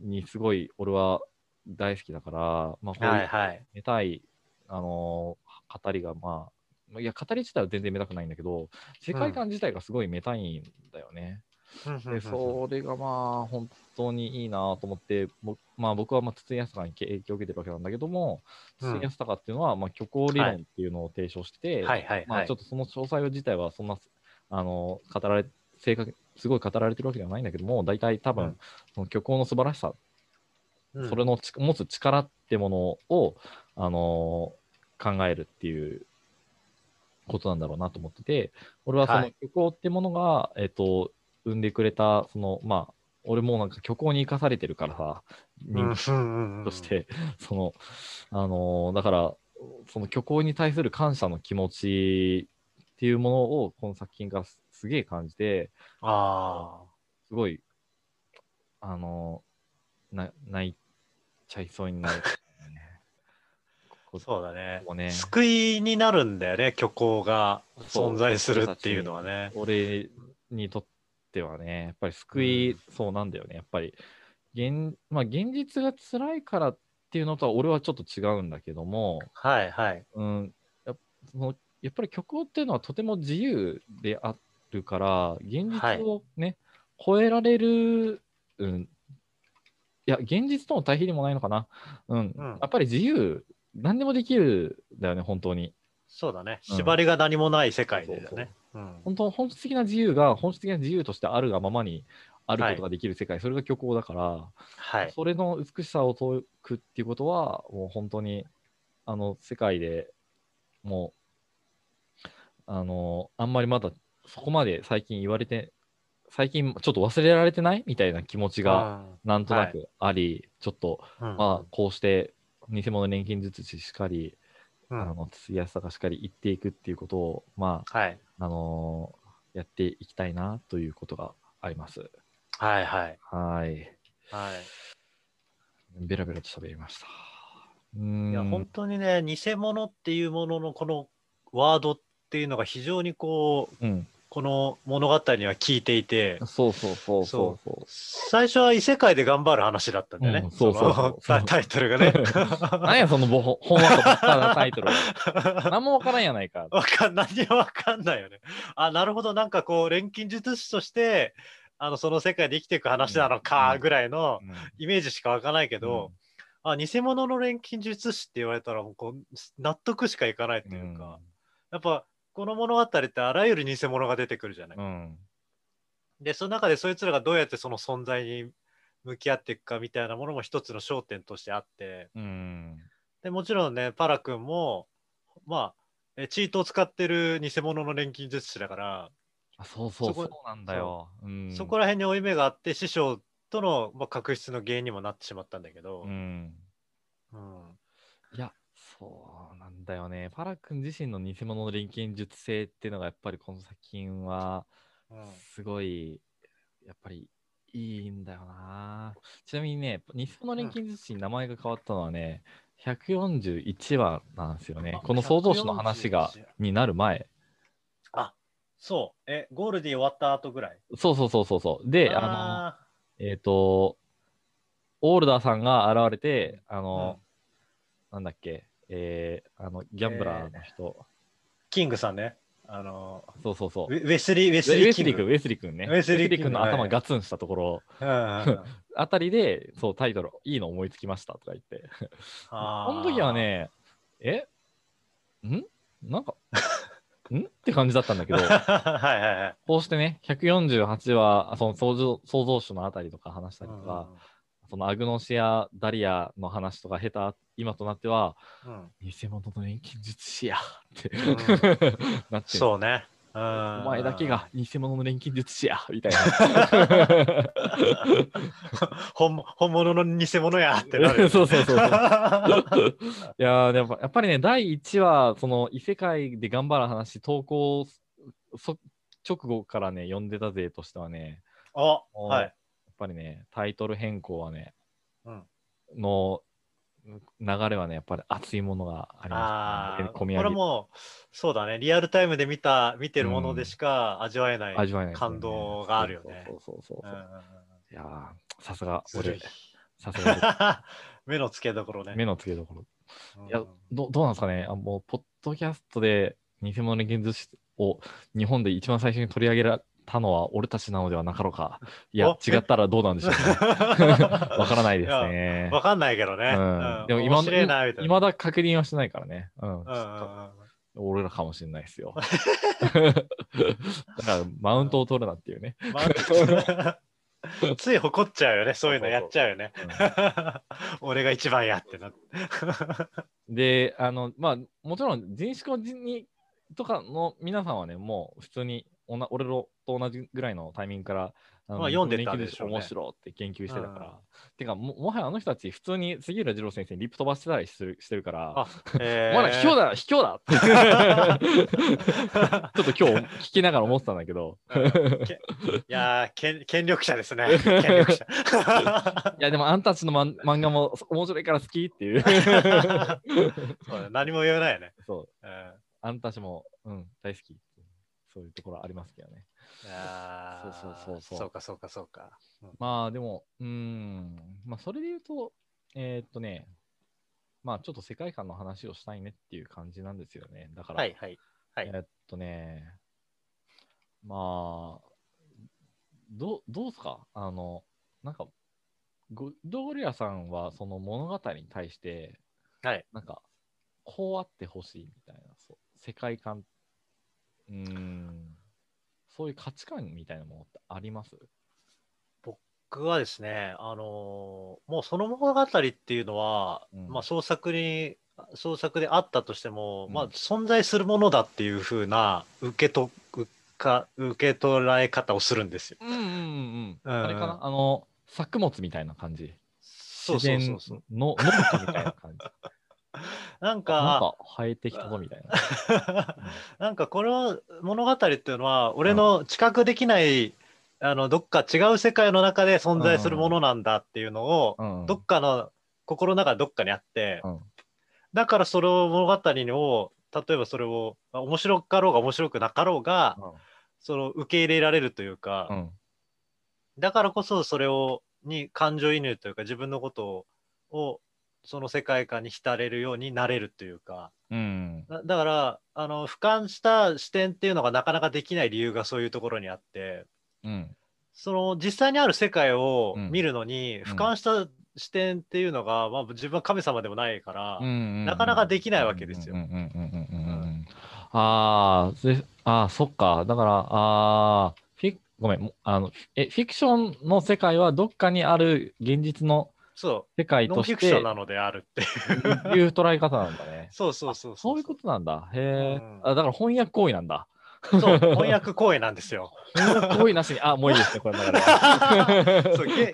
にすごい俺は大好きだから、まあ、こうはいいうはい。メタい、あのー語りがまあ、いや、語り自体は全然メタくないんだけど、世界観自体がすごいメタいんだよね。で、それがまあ、本当にいいなと思って、ぼまあ、僕はまあ筒井康隆に影響を受けてるわけなんだけども、うん。筒井康隆っていうのは、まあ、虚構理論っていうのを提唱してて、はい。はいまあ、はい。ちょ。っとその詳細自体はそんな、あの語られ、正確、すごい語られてるわけではないんだけども、大体多分、うん。その虚構の素晴らしさ、うん。それのち持つ力ってものを、あの考えるっていうことなんだろうなと思ってて、俺はそのはい。虚構ってものが、えっと、生んでくれた、その、まあ、俺もなんか虚構に生かされてるからさ、人間として、その、あのーだから、その虚構に対する感謝の気持ちっていうものを、この作品からすすげえ感じて、あすごい、あのーな泣いちゃいそうになる、そうだねね救いになるんだよね、虚構が存在するっていうのはね。俺にとってはね、やっぱり救い、そうなんだよね。やっぱり、現,、まあ、現実が辛いからっていうのとは俺はちょっと違うんだけども、はいはい。うん、やっそのやっぱり虚構っていうのはとても自由であるから、現実をね、超えられる、うん、いや、現実との対比でもないのかな。うん、うんやっぱり自由、何でもできるんだよね、本当に。そうだね。うん。縛りが何もない世界でね。うん。本当、本質的な自由が本質的な自由としてあるがままにあることができる世界、それが虚構だから、はい。それの美しさを解くっていうことは、もう本当に、あの、世界でもう、あの、あんまりまだそこまで最近言われて、最近ちょっと忘れられてない？みたいな気持ちがなんとなくあり、ちょっと、うん、まあ、こうして、偽物錬金術師しかり、うんあの、筒井康隆しかり言っていくっていうことを、まはい。あ、あのーやっていきたいなということがあります。はいはい。はい。はい。ベラベラと喋りました。いや、本当にね、偽物っていうもののこのワードっていうのが非常にこう、うん。この物語には効いていて、そうそうそうそうそう。最初は異世界で頑張る話だったんだよね。うんそうそうそうのタタイトルがね。何やそのぼほほんわかばっかなタイトルは。何もわからんやないか。わかん、何もわかんないよね。あ、なるほど、なんかこう、錬金術師として、あの、その世界で生きていく話なのか、ぐらいのうんイメージしかわかんないけど、あ、偽物の錬金術師って言われたら、もうこう、納得しかいかないっていうか、やっぱ、この物語ってあらゆる偽物が出てくるじゃない。うん。で、その中でそいつらがどうやってその存在に向き合っていくかみたいなものも一つの焦点としてあって、うん。でもちろんね、パラ君も、まあ、えチートを使ってる偽物の錬金術師だから、あそうそうそうなんだよ。うんそこら辺に負い目があって、師匠との、まあ、確執の原因にもなってしまったんだけど、うん。うんいや、そうなんだよね。パラ君自身の偽物の錬金術性っていうのがやっぱりこの作品はうんすごい、やっぱりいいんだよな。ちなみにね、偽物錬金術師に名前が変わったのはね、141話なんですよね。この創造主の話が141になる前。そう。え、ゴールディ終わった後ぐらい？そうそうそうそうそう。で、あの、あえっ、と、オールダーさんが現れて、あーのうん、なんだっけ、えー、あの、ギャンブラーの人、キングさんね。あのそうそうそう。ウェスリー、ウェウスリーキング。ェスリー君、ウェスリー君ね。ウェスリー君君のはい。頭ガツンしたところ。あたりで、そう、タイトル、いいの思いつきましたとか言って。あこの時は、ね、え？ん？なんか、ん？って感じだったんだけど、ー はいはいはい。こうしてね、148話、その創造創造主のあたりとか話したりとか、そのアグノシア・ダリアの話とか経た今となっては、うんうん偽物の錬金術師やって、うん なってるそうね。おお前だけが偽物の錬金術師やみたいな。本物本物の偽物やってなるよね。そうそうそうそういやーでもやっぱりね、第1話、その異世界で頑張る話、投稿そ直後からね、読んでた勢としてはね、あ、おはい。やっぱりね、タイトル変更はね、うん。の流れはね、やっぱり熱いものがありましたね。これもう、そうだね、リアルタイムで見た、見てるものでしか味わえない。味わえないですよね、感動があるよね。そうそうそういやーさすが俺さすが 目の付けどころね。俺目の付けどころ。うんいや、どどうなんですかね。あもう、ポッドキャストで偽物の現実を日本で一番最初に取り上げられたのは俺たちなのではなかろうか。いやお、違ったらどうなんでしょうね。わからないですね。わかんないけどね。うん、でも今い。まだ確認はしてないからね。うん。うんうんうん俺らかもしれないですよ。だから、マウントを取るなっていうね。まあつい誇っちゃうよね、そういうのやっちゃうよね。俺が一番やってなって。で、あの、まあ、もちろん人種校にとかの皆さんはね、もう普通におな俺と同じぐらいのタイミングから、あのまあ読んでたんでしょうね面白って研究してたから。うんてかも、もはやあの人たち、普通に杉浦二郎先生にリップ飛ばしてたりしてるしてるから、あ、えまだ卑怯だ、卑怯だって。ちょっと今日聞きながら思ってたんだけど、うんけいやー権、権力者ですね。権力者。いや、でもあんたたちのマン漫画も面白いから好きっていう。そうだ何も言えないよね。そう、うんあんたたちも、うん、大好き。そういうところありますけどね。あーそうそうそうそうそうか、そうか、そうか。うんまあでも、うーん、まあそれで言うと、えーっとね、まあちょっと世界観の話をしたいねっていう感じなんですよね。だから、はい、はい。はいえーっとね、まあ、どう、どうすか？あの、なんか、ゴドリアさんはその物語に対して、はい。なんか、こうあってほしいみたいな、そう世界観、うーん、そういう価値観みたいなものってあります？僕はですね、あのーもうその物語っていうのは、うんまあ創作に、創作であったとしても、うんまあ存在するものだっていうふうな受けとうか受け捉え方をするんですよ。うんうんうんうん。うんあれかな？あの、作物みたいな感じ。そうそうそうそう。自然の農家みたいな感じ。なんなんか、か生えてきたぞみたいな。なんかこの物語っていうのは、俺の知覚できない、あのどっか違う世界の中で存在するものなんだっていうのを、うん。どっかの心の中どっかにあって、うん。だからその物語を例えばそれをまあ面白かろうが面白くなかろうが、その受け入れられるというか、うん。だからこそそれをに感情移入というか自分のことををその世界観に浸れるようになれるというか。うん。だだからあの俯瞰した視点っていうのがなかなかできない理由がそういうところにあって。うん。その実際にある世界をうん。見るのに、俯瞰した視点っていうのが、まあ、自分は神様でもないから、うんなかなかできないわけですよ。うんうんうんうんうんうんああー、そっか。だから、あーフィごめん。もあのえ、フィクションの世界はどっかにある現実のそ世界うノンとしてフィクションなのであるっていういう捉え方なんだね。そうそうそうそういうことなんだ。へえ、うんあ。だから翻訳行為なんだ。とそう翻訳行為なんですよ翻訳行為なしに、あ、もういいですね、これ。そうげ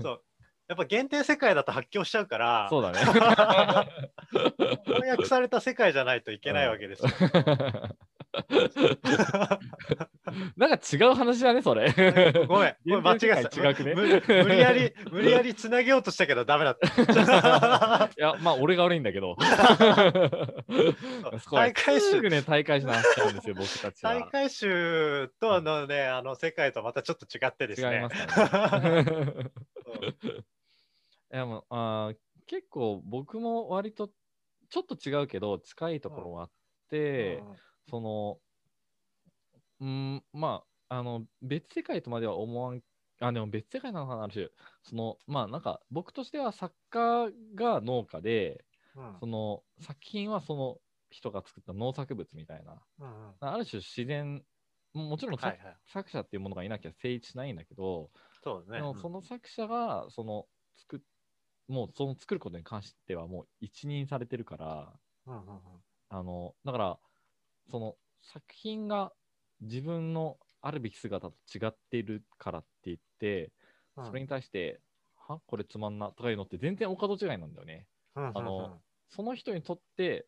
そうやっぱ限定世界だと発狂しちゃうからそうだね。翻訳された世界じゃないといけないわけですよ。なんか違う話だね、それ。ごめん、これ間違えた。違くねむ無理やり、無理やりつなげようとしたけどダメだった。いや、まあ、俺が悪いんだけど。大会集ね、大会しな話しちゃうんですよ、僕たちは。大会集とのね、あの世界とまたちょっと違ってですね。違いますね。いやもうあー結構僕も割とちょっと違うけど近いところはあって、うんそのうんまああの別世界とまでは思わんあでも別世界なのかなある種そのまあなんか僕としては作家が農家でうん。その作品はその人が作った農作物みたいな。うんうん。ある種自然ももちろん作,、はいはい。作者っていうものがいなきゃ成立しないんだけど、そうね。でもその作者がその作っもうその作ることに関してはもう一任されてるからうんうんうん。あのだからその作品が自分のあるべき姿と違っているからって言ってうん。それに対して、はこれつまんなとかいうのって全然お門違いなんだよね。うんうんうん。あのその人にとって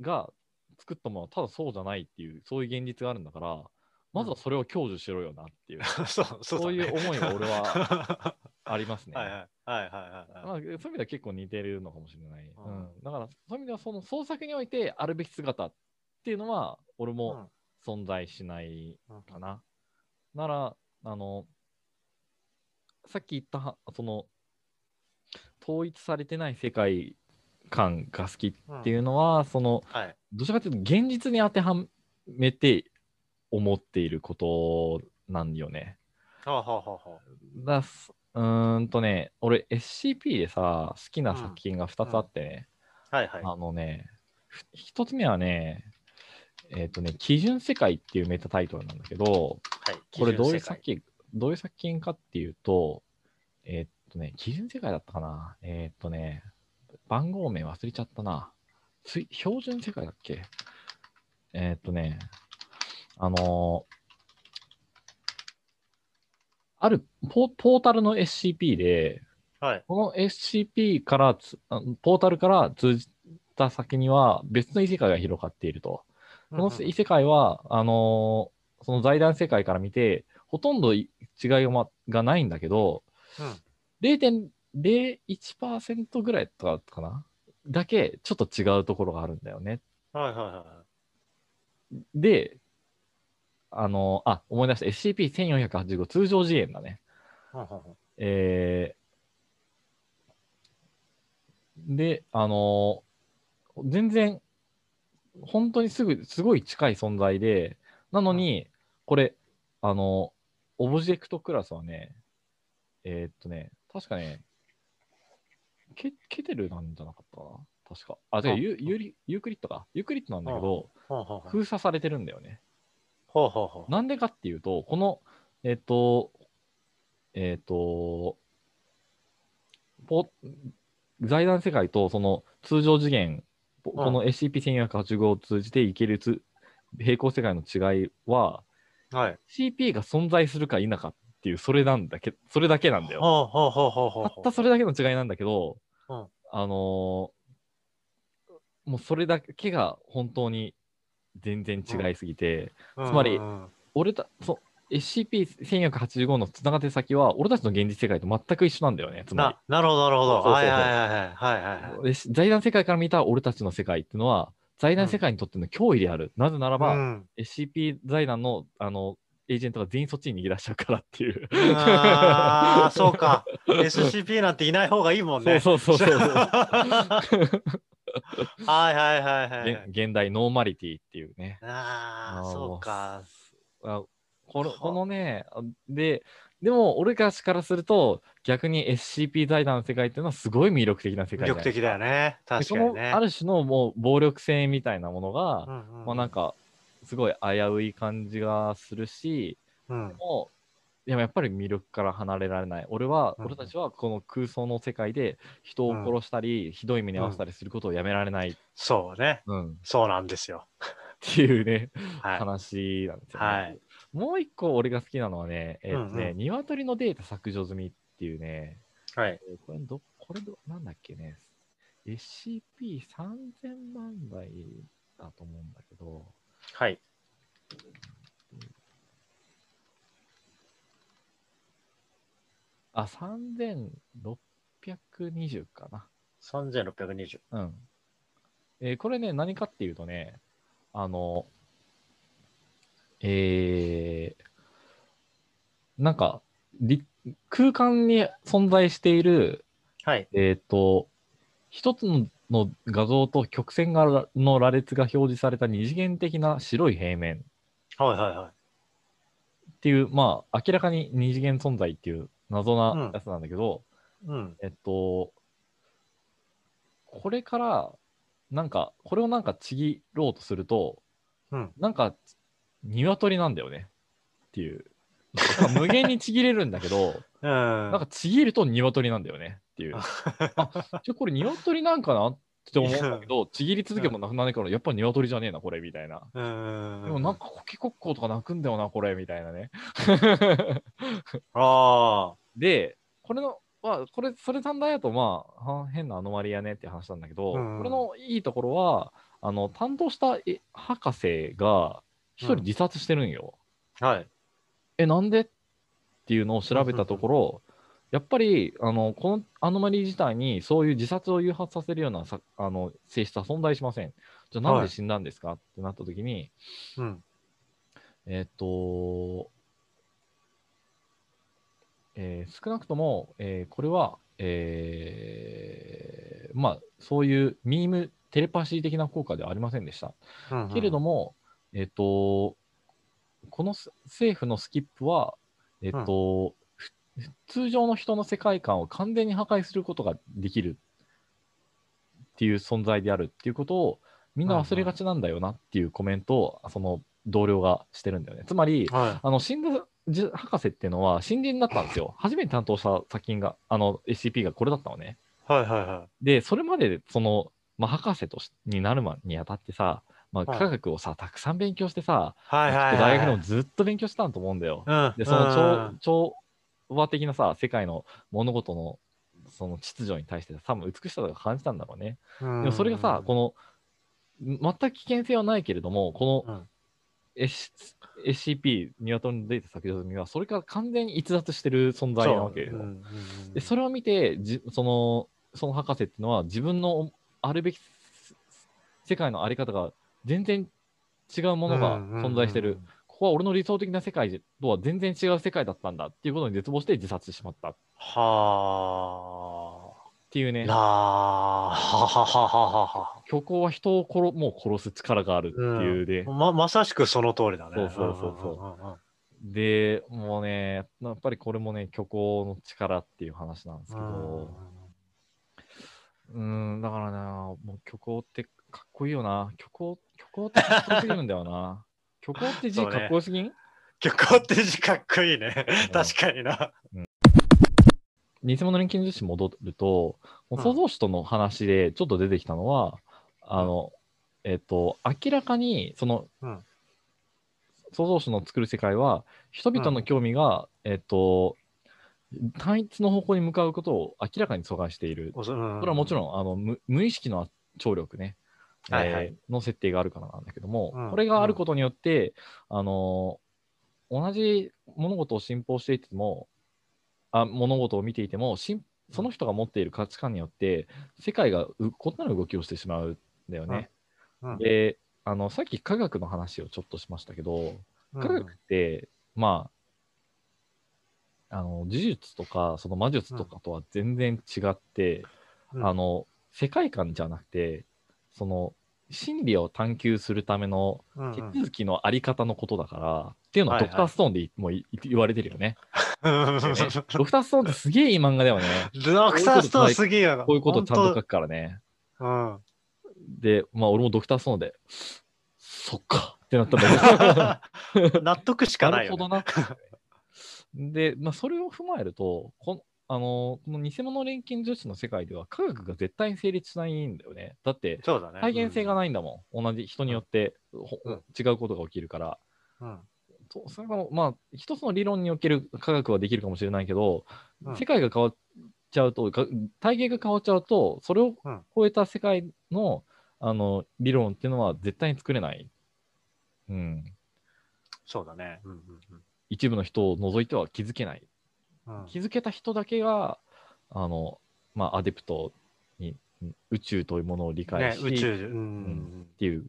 が作ったものはただそうじゃないっていうそういう現実があるんだからまずはそれを享受しろよなっていう、そうそうそういう思いが俺はは ありますね。はいはい。はいはいはいまあ、そういう意味では結構似てるのかもしれない。ううん。んだから、そういう意味ではその創作においてあるべき姿っていうのは、俺も存在しないうんかな。なら、あの、さっき言ったは、その、統一されてない世界観が好きっていうのは、その、はい。どちらかというと現実に当てはめて思っていることなんよね。ほうほうほうほう。だすうーんとね、俺 SCP でさ、好きな作品が2つあってね、はいはい。あのね、ふ一つ目はね、えっ、とね、基準世界っていうメタタイトルなんだけど、はい、これどういう作品、どういう作品かっていうと、えっ、とね、基準世界だったかなえっ、とね、番号名忘れちゃったな。標準世界だっけ？えっ、とね、あのーあるポポータルの SCP で、はい。この SCP からポータルから通じた先には別の異世界が広がっていると。この異世界は、あのーその財団世界から見て、ほとんどい違いが,、ま、がないんだけど、うん0.01%ぐらいとかかな？だけ、ちょっと違うところがあるんだよね。はいはいはで、あのーあ、思い出した。SCP-1485 通常次元だね。いはい。うんうんえーで、あのー全然、本当にすぐ、すごい近い存在で、なのに、これ、あのオブジェクトクラスはね、えーっとね、確かね、ケケテルなんじゃなかったかな？確か。あ、違あう、ユユーリユークリッドか。ユークリッドなんだけど、封鎖されてるんだよね。なんでかっていうと、この、えっ、と、えっ、と、ポ財団世界とその通常次元、ここの SCP-1485 を通じていけるつ平行世界の違いは、はい。CP が存在するか否かっていう、それなんだけそれだけなんだよ。たったそれだけの違いなんだけど、うん。あのーもうそれだけが本当に全然違いすぎて、つまりうん。うん。うん。俺た、そう、SCP-1485 のつながってる先は、俺たちの現実世界と全く一緒なんだよね。つまななるほど、なるほど。はいはいはいはい財団世界から見た俺たちの世界っていうのは、財団世界にとっての脅威である。なぜならば、うん、SCP 財団の、あの、エージェントが全員そっちに逃げ出しちゃうからっていう。ああ、そうか。SCP なんていない方がいいもんね。そうそうそうそう はいはいはいはい。現現代ノーマリティっていうね。ああ、ーそうか。あこのはこのね、あで、でも俺たちからすると、逆に SCP 財団の世界っていうのはすごい魅力的な世界魅力的だよね。確かにね。ある種のもう暴力性みたいなものが、うんうんまあなんかすごい危うい感じがするし、うんもうでもやっぱり魅力から離れられない。俺は、うん俺たちはこの空想の世界で人を殺したり、ひどい目に遭わせたりすることをやめられない、そうね。うん、っそうなんですよ。ていうね、はい。話なんですよね。はい。もう一個俺が好きなのはね、えっ、ー、とね、うんうん、鶏のデータ削除済みっていうね、はい。えー、これど、これど、なんだっけね、SCP3000 万台だと思うんだけど、はい。あ、3620かな。3620。うん。えー、これね、何かっていうとね、あの、えーなんか、り空間に存在している、はい。えっ、と、一つのの画像と曲線がの羅列が表示された二次元的な白い平面はいはいはい。っていう、まあ、明らかに二次元存在っていう謎うなんやつなんだけど、うん。えっと、これから、なんか、これをなんかちぎろうとすると、うん。なんか、鶏なんだよねっていう。無限にちぎれるんだけど、うん。なんかちぎると鶏なんだよねっていう。あ、じゃあこれ鶏なんかなって思うんだけど、ちぎり続けもなくならないから、やっぱ鶏じゃねえな、これ、みたいな。うん。でもなんかコケコッコーとか鳴くんだよな、これ、みたいなね。あで、これの、まあ、これ、それ単体だと、まあ、は変なアノマリやねって話なんだけど、うんこれのいいところは、あの、担当したえ博士が一人自殺してるんよ。あ。はい。え、なんでっていうのを調べたところ、やっぱり、あの、このアノマリ自体にそういう自殺を誘発させるようなさあの性質は存在しません。じゃあなんで死んだんですか、ってなった時に、うん。えーっと、えー少なくとも、えーこれは、えーまあ、そういうミーム、テレパシー的な効果ではありませんでした。うんけれども、えっ、と、このス政府のスキップは、えっ、と、ふ通常の人の世界観を完全に破壊することができるっていう存在であるっていうことをみんな忘れがちなんだよなっていうコメントを、その同僚がしてるんだよね。つまり、はあの死んだじ博士っていうのは新人だったんですよ。初めて担当した作品が、あの SCP がこれだったのね。い。はいはいはで、それまで、その、まあ、博士としになるまにあたってさ、まあ、はい科学をさ、たくさん勉強してさ、い。はいはいはい。大学でもずっと勉強してたと思うんだよ。うん。で、その調調和的なさ、世界の物事のその秩序に対して多分美しさとか感じたんだろうね。うん、でもそれがさ、この、全く危険性はないけれども、この SCP、ニワトリのデータ先ほどには、それから完全に逸脱してる存在なわけよ。うんうんうんでそれを見てじそのその博士っていうのは自分のあるべきす世界のあり方が全然違うものが存在してる、。ここは俺の理想的な世界とは全然違う世界だったんだっていうことに絶望して自殺してしまったっはあ。ていうねなあ。はははははは。虚構は人を殺もう殺す力があるっていうで、ままさしくその通りだね。そうそうそうそうんんんんでもうねやっぱりこれもね虚構の力っていう話なんですけうんどうんだからなもう虚構ってかっこいいよな虚構虚構ってかっこよすぎるんだよな。虚構って字かっこよすぎん、虚構って字かっこいいね。確かにな。偽物錬金術師戻ると、うん創造主との話でちょっと出てきたのは、あの、えっと、明らかに、その、うん。創造主の作る世界は、人々の興味が、えっと、単一の方向に向かうことを明らかに阻害している。そそれはもちろん、あの無無意識の聴力ね、はいはい。えーの設定があるからなんだけども、うんこれがあることによって、あの同じ物事を信奉していてもあ物事を見ていてもしんその人が持っている価値観によって世界がう異なる動きをしてしまうんだよね。うん。うん。であのさっき科学の話をちょっとしましたけどうん。科学って、まああの呪術とかその魔術とかとは全然違って、うん。あの世界観じゃなくてその真理を探求するためのうん手続きのあり方のことだから、っていうのはドクターストーンでいもうい言われてるよね。ドクターストーンってすげえいい漫画だよね。ドクターストーンすげえよな。こういうことちゃんと書く。くからね。うん。で、まあ俺もドクターストーンで、そっかってなったんだけど。納得しかないよ、なるほね。どな。で、まあ、それを踏まえると、このあのこの偽物錬金術師の世界では科学が絶対に成立しないんだよね。だって、そうだね。再現性がないんだもん。同じ人によって、ほうん違うことが起きるから。うん。そうそれがまあ、一つの理論における科学はできるかもしれないけど、うん世界が変わっちゃうと、が体系が変わっちゃうと、それをうん超えた世界の,、あの理論っていうのは絶対に作れない。うん。そうだね。うんうん一部の人を除いては気づけない。うん気づけた人だけが、あの、まあ、アデプトにうん宇宙というものを理解し、、ね宇宙、ううんんっ。ていう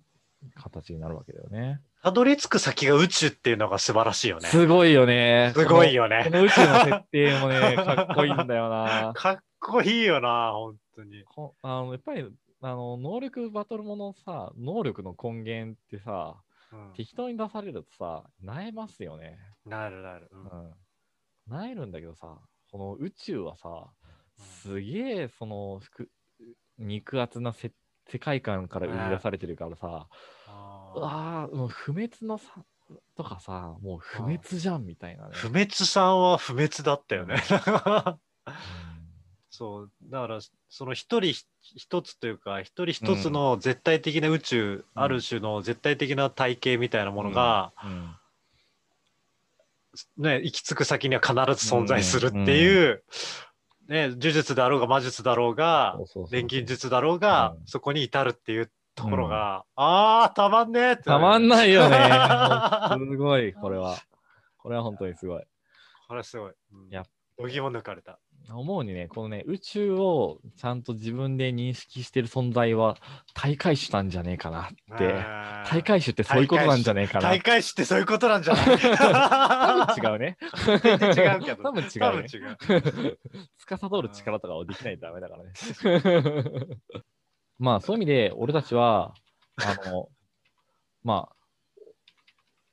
形になるわけだよね。たどり着く先が宇宙っていうのが素晴らしいよね。すごいよね。すごいよこね。の宇宙の設定もね、かっこいいんだよな。かっこいいよな、本当に。ほあのやっぱりあの能力バトルものさ、能力の根源ってさ、うん適当に出されるとさ、なえますよね。なるなる。ううんん。なえるんだけどさ、この宇宙はさ、すげえその肉厚なせ世界観から生み出されてるからさ、ああ、もう不滅のさとかさ、もう不滅じゃんみたいなねー。不滅さんは不滅だったよね。うんそう。だから、その一人一つというか、一人一つの絶対的な宇宙、うんある種の絶対的な体系みたいなものが、うんね、行き着く先には必ず存在するっていう、ね、呪術だろうが魔術だろうが錬金術だろうが、うんそこに至るっていうところが、ああ、たまんねえたまんないよね。こ すごい、これは。これは本当にすごい。れすごい。うんいや度肝抜かれた。思うにね、このね、宇宙をちゃんと自分で認識してる存在は大海主なんじゃねえかなって。大海主ってそういうことなんじゃねえかな。大会師ってそういうことなんじゃない？多分違うね。違うけど。多分違うね多分違う。司る力とかはできないとダメだからね。まあそういう意味で俺たちは、あの、まあ、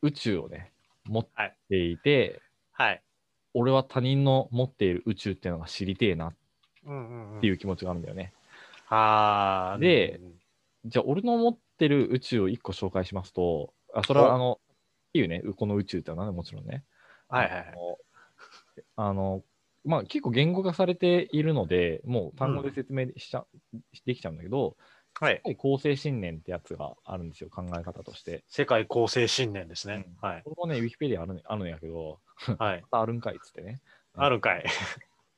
宇宙をね、持っていて、はい。俺は他人の持っている宇宙っていうのが知りてえなっうんうんうんていう気持ちがあるんだよね。ああ。でうんじゃあ俺の持ってる宇宙を1個紹介しますと、あそれはおあの、いいよね、この宇宙ってのはね、もちろんね。はいはいはい。あのあの、まあ結構言語化されているので、もう単語で説明しちゃ、できちゃうんだけど、はい世。界構成信念ってやつがあるんですよ、考え方として。世界構成信念ですね。はい。これもね、ウィキペディアある,、あるんやけど、はい。またあるんかいっつってね。あるんかい。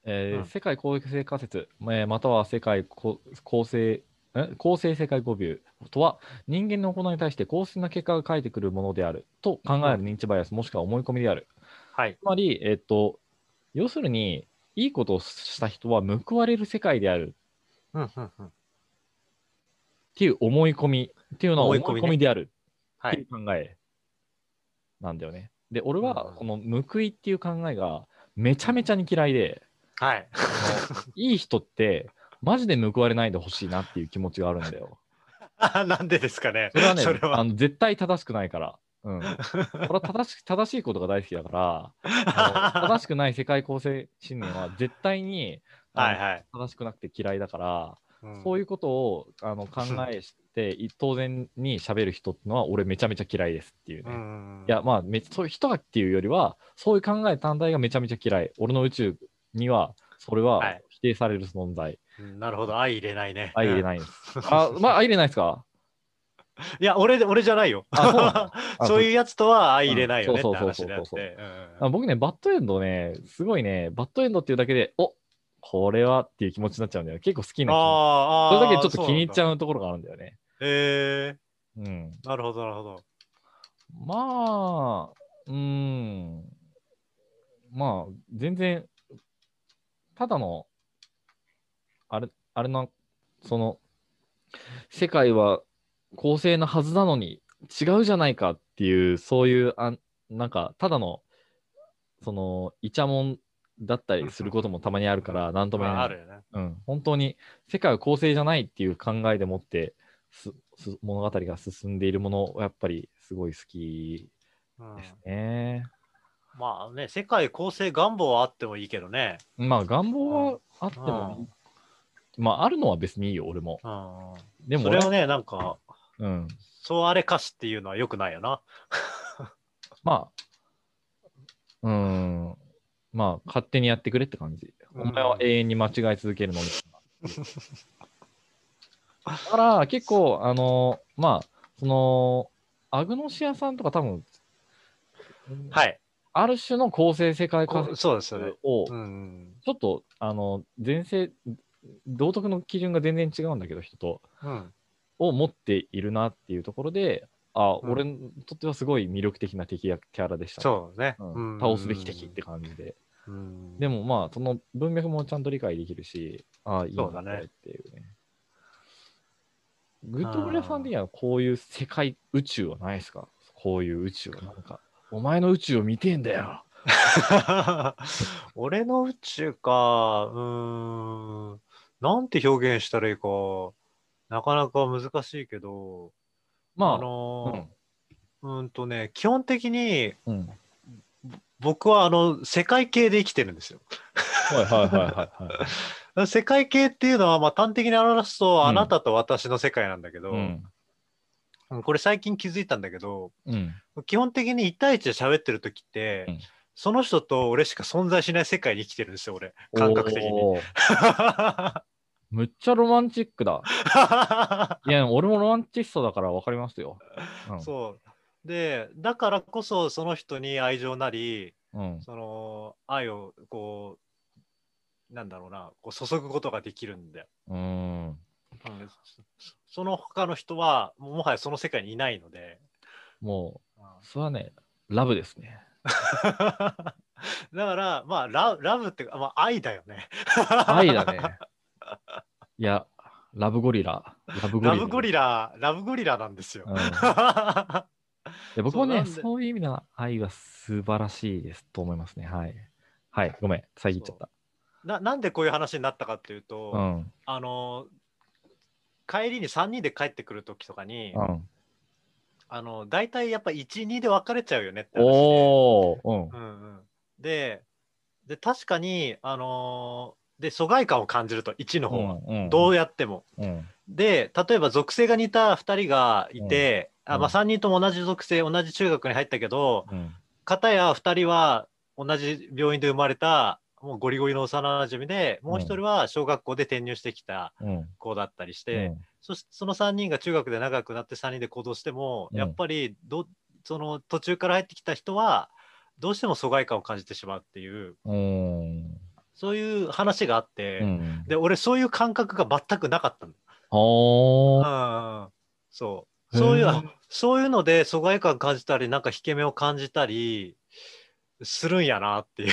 えーうん世界構成仮説、えーまたは世界こ構成、え？構成世界語ビューとは、人間の行いに対して公正な結果が返ってくるものであると考える認知バイアス、もしくは思い込みである。はい。つまり、えっと、要するに、いいことをした人は報われる世界であるうんうんうん。っていう思い込みっていうのは思い込みであるはい。っていう考えなんだよね。で、俺はうんこの報いっていう考えがめちゃめちゃに嫌いで、はい。いい人ってマジで報われないでほしいなっていう気持ちがあるんだよ。あ なんでですかね。それはね、はあの絶対正しくないから。うん、俺は正し正しいことが大好きだから、正しくない世界構成信念は絶対にはいはい。正しくなくて嫌いだから、うんそういうことをあの考えして、い当然に喋る人ってのは俺めちゃめちゃ嫌いですっていうね。うんいや、まあめ、そういう人がっていうよりは、そういう考え単体がめちゃめちゃ嫌い。俺の宇宙には、それははい否定される存在。うんなるほど。相入れないね。相入れい。ないです。あ、まあ、相入れないですか？いや、俺で、俺じゃないよ。あ そういうやつとは相入れないよねってうんそうそ話であっうそうそうて。あ僕ね、バッドエンドね、すごいね、バッドエンドっていうだけで、おこれはっていう気持ちになっちゃうんだよね。結構好きな気。それだけちょっと気に入っちう。ゃうところがあるんだよね。へえうん。なるほど、なるほど。まあ、うーん。まあ、全然、ただの、あれ、あれな、その、世界は公正なはずなのに違うじゃないかっていう、そういう、あんなんか、ただの、その、イチャモンだったりすることもたまにあるから、なんとも言えない。まあ、あるよね。うん、本当に世界は公正じゃないっていう考えでもってすす物語が進んでいるものをやっぱりすごい好きうんですね。まあね、世界構成願望はあってもいいけどね。まあ願望はあってもいい、まああるのは別にいいよ俺も。うん。でも俺それをね、なんか、うん、そうあれかしっていうのはよくないよな。まあうんまあ勝手にやってくれって感じ。お前は永遠に間違い続けるのに。だから結構あのまあそのアグノシアさんとか多分はい。ある種の構成世界こ観そうですよね。を、うん。ちょっと、あの、前世、道徳の基準が全然違うんだけど、人と、うん。を持っているなっていうところで、あ、うん。俺にとってはすごい魅力的な敵やキャラでした、そうね。うん。うん。倒すべき敵って感じで。うん、でもまあ、その文脈もちゃんと理解できるし、ああ、いいんそうだね。これっていうね。グッドブレさん的にはこういう世界宇宙はないですか？こういう宇宙はなんか、お前の宇宙を見てんだよ。俺の宇宙か、うーん、なんて表現したらいいか、なかなか難しいけど、まあ、あのーうん、とね、基本的にうん。うん。僕はあの世界系で生きてるんですよ。はいはいはいはいはい。世界系っていうのは、まあ、端的に表すと、うんあなたと私の世界なんだけど、うん。うんこれ最近気づいたんだけど、うん。基本的に1対1で喋ってる時って、うんその人と俺しか存在しない世界に生きてるんですよ、俺。感覚的に。むっちゃロマンチックだ。いや、俺もロマンチストだから分かりますよ。うん、そう。で、だからこそその人に愛情なり、うん。その愛をこう、なんだろうな、こう注ぐことができるんだよ。うーん。うんそその他の人はもはやその世界にいないので。もうそれはね、ラブですね。だから、まあラ、ラブってまあ、愛だよね。愛だね。いや、ラブゴリラ。ラブゴリラ。ラブゴリラ、ラブゴリラなんですよ。うん いや僕もねそそういう意味の愛は素晴らしいですと思いますね。はい。はい、ごめん、遮っちゃった。ななんでこういう話になったかっていうと、うん。あの帰りに3人で帰ってくる時とかに、うん。あの大体やっぱ12で別れちゃうよねって話で。おー、うん。うんうん、でで確かに、あのーで疎外感を感じると1の方は、うんどうやっても。うん。で例えば属性が似た2人がいて、うんあまあ、3人とも同じ属性同じ中学に入ったけどうん。片や2人は同じ病院で生まれたもうゴリゴリの幼馴染でもう1人は小学校で転入してきたうん。子だったりしうて、んそしてその3人が中学で仲良くなって3人で行動しても、うんやっぱりどその途中から入ってきた人はどうしても疎外感を感じてしまうっていううん。そういう話があって、うん。で俺そういう感覚が全くなかったの。おー。うん。うんそう。そういうそういうので疎外感感じたりなんか引け目を感じたりするんやなっていう。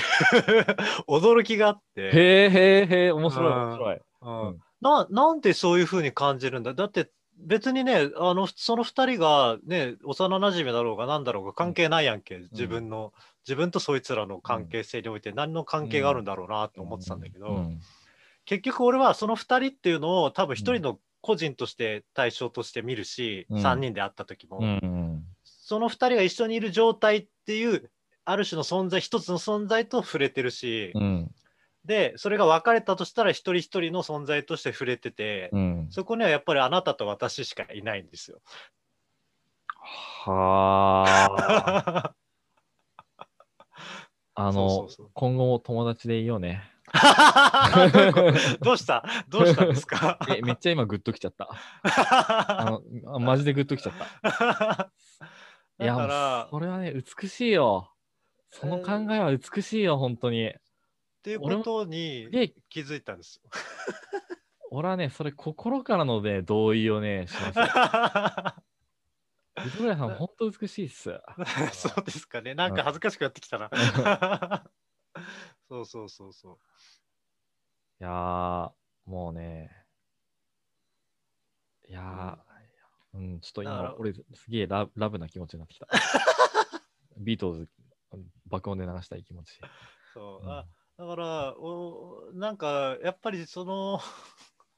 驚きがあって、へえへえへえ、面白いうん。面白い。うん。うん。ななんでそういうふうに感じるんだ。だって別にねあのその2人がね幼なじみだろうが何だろうが関係ないやんけ、自分の自分とそいつらの関係性において何の関係があるんだろうなって思ってたんだけど、うん。結局俺はその2人っていうのを多分1人の個人として対象として見るし、うん。3人で会った時も、その2人が一緒にいる状態っていうある種の存在一つの存在と触れてるし、うん。でそれが別れたとしたら一人一人の存在として触れてて、うん。そこにはやっぱりあなたと私しかいないんですよ。はあ。あの今後も友達でいいよね。どういうことどうした？どうしたんですか？え、めっちゃ今グッときちゃった。あの、あマジでグッときちゃった。いや、それはね、美しいよ。その考えは美しいよ、本当に。っていうことにで、気づいたんですよ。俺はね、それ心からのね、同意をね、しますよ。藤村さん、本当美しいっす。そうですかね。なんか恥ずかしくなってきたな。そうそうそうそう。いやー、もうね、いやー、うん、ちょっと今、俺、すげえララブな気持ちになってきた。ビートルズ、爆音で流したい気持ち。そうあだからお、なんかやっぱりその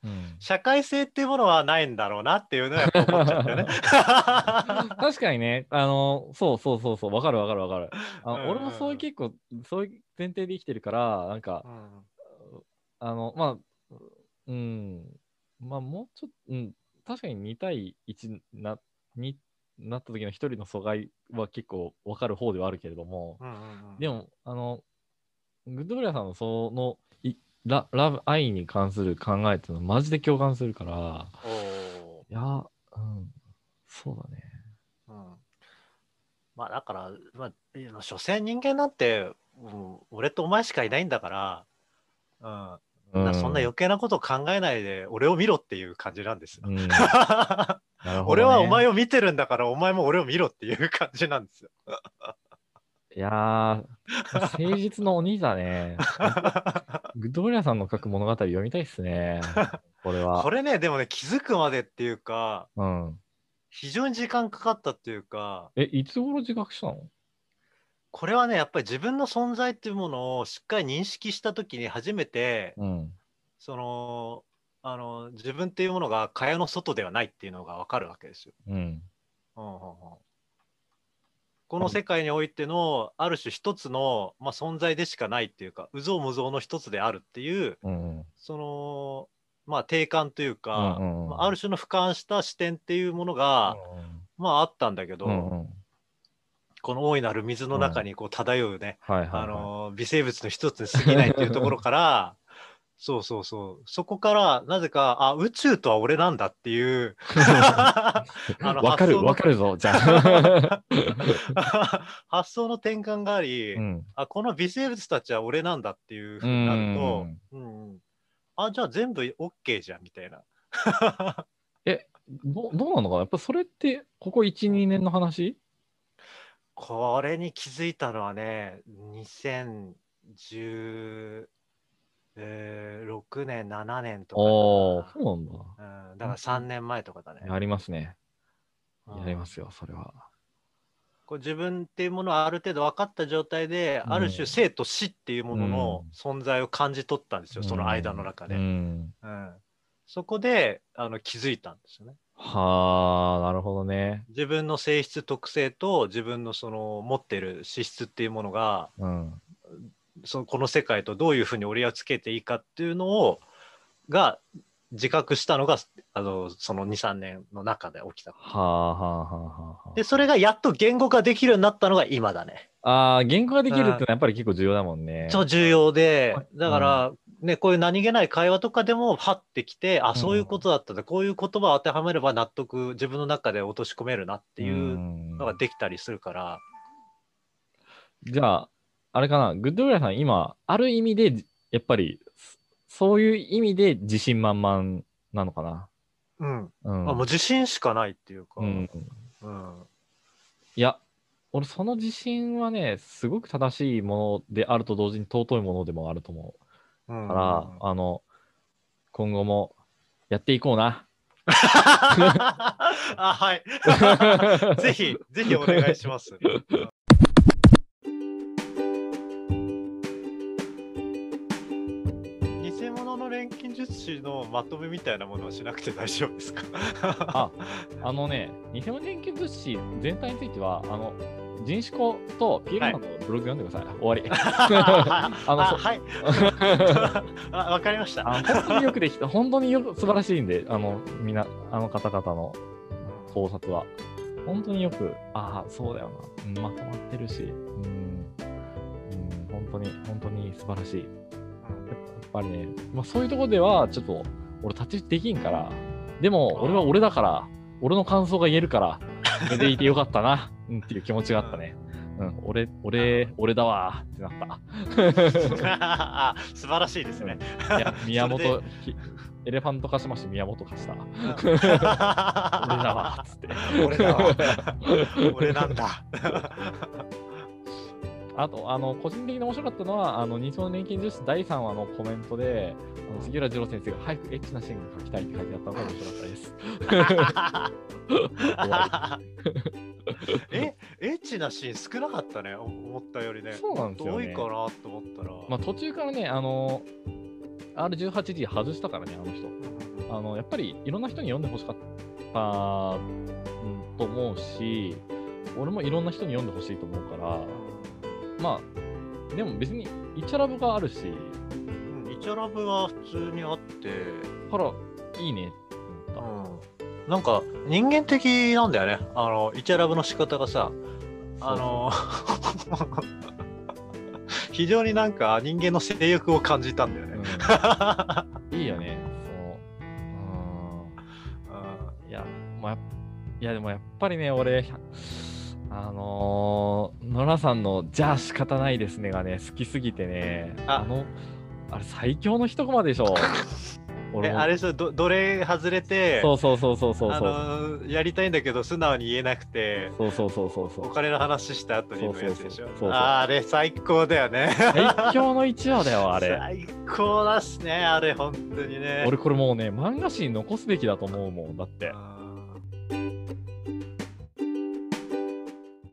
うん、社会性っていうものはないんだろうなっていうのはやっぱ思っちゃったよね。確かにね、あの、そうそうそうそう、わかるわかるわかる。あうん俺もそういう結構、そういう前提で生きてるから、なんかう、ん。あの、まあ、うん、まあ、もうちょっと、うん、確かに2対1な、になった時の一人の阻害は結構わかる方ではあるけれども、うんうんうん。でも、あの、グッドブレアさんのその、いララブ、愛に関する考えっていうのはマジで共感するから、いや、うん、そうだね。うんまあだから、まあ、所詮人間なんて、うん俺とお前しかいないんだから、うん、うだからそんな余計なこと考えないで俺を見ろっていう感じなんですよ。うん、ね。俺はお前を見てるんだからお前も俺を見ろっていう感じなんですよ。いいやー、誠実の鬼だね。グッドゴリラさんの書く物語読みたいっすね。これは。これね、でもね、気づくまでっていうか、うん。非常に時間かかったっていうか、え、いつ頃自覚したの？これはね、やっぱり自分の存在っていうものをしっかり認識したときに初めて、うん。その、あの自分っていうものが蚊帳の外ではないっていうのが分かるわけですよ。うん。うんうんうんこの世界においてのある種一つの、まあ、存在でしかないっていうか有象無象の一つであるっていううん。そのまあ定感というか、うんうんあある種の俯瞰した視点っていうものが、まああったんだけど、うんうん。この大いなる水の中にこう漂うね、はいはい、はい。あの微生物の一つに過ぎないっていうところからそうそうそうそこからなぜかあ宇宙とは俺なんだっていう わかる、わかるぞ、じゃあ。発想の転換があり、うん。あこの微生物たちは俺なんだっていうふうになると、うんうんあじゃあ全部 OK じゃんみたいな。どどうなのかな？やっぱそれって、ここ1、2年の話？これに気づいたのはね2016年7年とかおー、かそうなんだ。な、うん、だから3年前とかだね。やりますね。うんやりますよ、それは。こう自分っていうものはある程度分かった状態で、うんある種生と死っていうものの存在を感じ取ったんですよ、その間の中で。ううんん。そこであの気づいたんですよね。はあ、なるほどね。自分の性質特性と自分のその持ってる資質っていうものがうん。そのこの世界とどういうふうに折り合いをつけていいかっていうのをが自覚したのがあのその23年の中で起きた。はあ、はあ、はあ、はあ。でそれがやっと言語化できるようになったのが今だね。ああ、言語ができるってのはやっぱり結構重要だもんね。超重要ではいだから、ねこういう何気ない会話とかでもパッてきてあそういうことだったんだこういう言葉を当てはめれば納得自分の中で落とし込めるなっていうのができたりするから。じゃあ、あれかな、グッドグラさん、今、ある意味で、やっぱり、そそういう意味で自信満々なのかな。うんうん。あもう自信しかないっていうか。うん、うんいや、俺、その自信はね、すごく正しいものであると同時に尊いものでもあると思うんうから、あの、今後もやっていこうな。あはい。ぜひ、ぜひお願いします。の錬金術師のまとめみたいなものはしなくて大丈夫ですか？あ、あのね、偽物研究物資全体については、あの、人種子と PL はいのブログ読んでください。終わり。あ あのそはい。あわかりました。本当によくできた、本当によく素晴らしいんで、あの、みんな、あの方々の考察は。本当によく、ああ、そうだよな、うんまとまってるし、うん、うん、本当に、本当に素晴らしい。やっぱりね、まあ、そういうところでは、ちょっと、俺、立ちできんから、でも、俺は俺だから、俺の感想が言えるから、それでいてよかったな、うん、っていう気持ちがあったね。うん、俺、俺、俺だわーってなった。あ 素晴らしいですね。いや、宮本、きエレファント化しまして宮本化した。俺だわ、つって。俺だわ。俺なんだ。あと、あの、個人的に面白かったのは、あの、日本年金女子第3話のコメントで、あの杉浦二郎先生が早くエッチなシーンが書きたいって書いてあったのが面白かったです。え、エッチなシーン少なかったね、思ったよりね。そうなんですよね多いかなと思ったら。まあ、途中からね、あの、R18G 外したからね、あの人。あの、やっぱりいろんな人に読んでほしかった、うん、と思うし、俺もいろんな人に読んでほしいと思うから、まあ、でも別に、イチャラブがあるし、うんイチャラブは普通にあって、ほら、いいねって思っうんなんか人間的なんだよね。あの、イチャラブの仕方がさ、た。あの、非常になんか人間の性欲を感じたんだよね。うん、いいよね、そう。うん。いや、まあ、いやでもやっぱりね、俺、あのー、ノラさんの、じゃあ仕方ないですねがね、好きすぎてね、ああの、あれ最強の一コマでしょ。俺あれですど奴隷外れてそうそうそうそうそうあそう。のーやりたいんだけど素直に言えなくてそうそうそうそうそう。お金の話した後にのやつでしょそうそうそうそうあーあれ最高だよね最強の1話だよ、あれ。最高だっすねあれ本当にね俺これもうね、漫画史に残すべきだと思うもん。だって。あ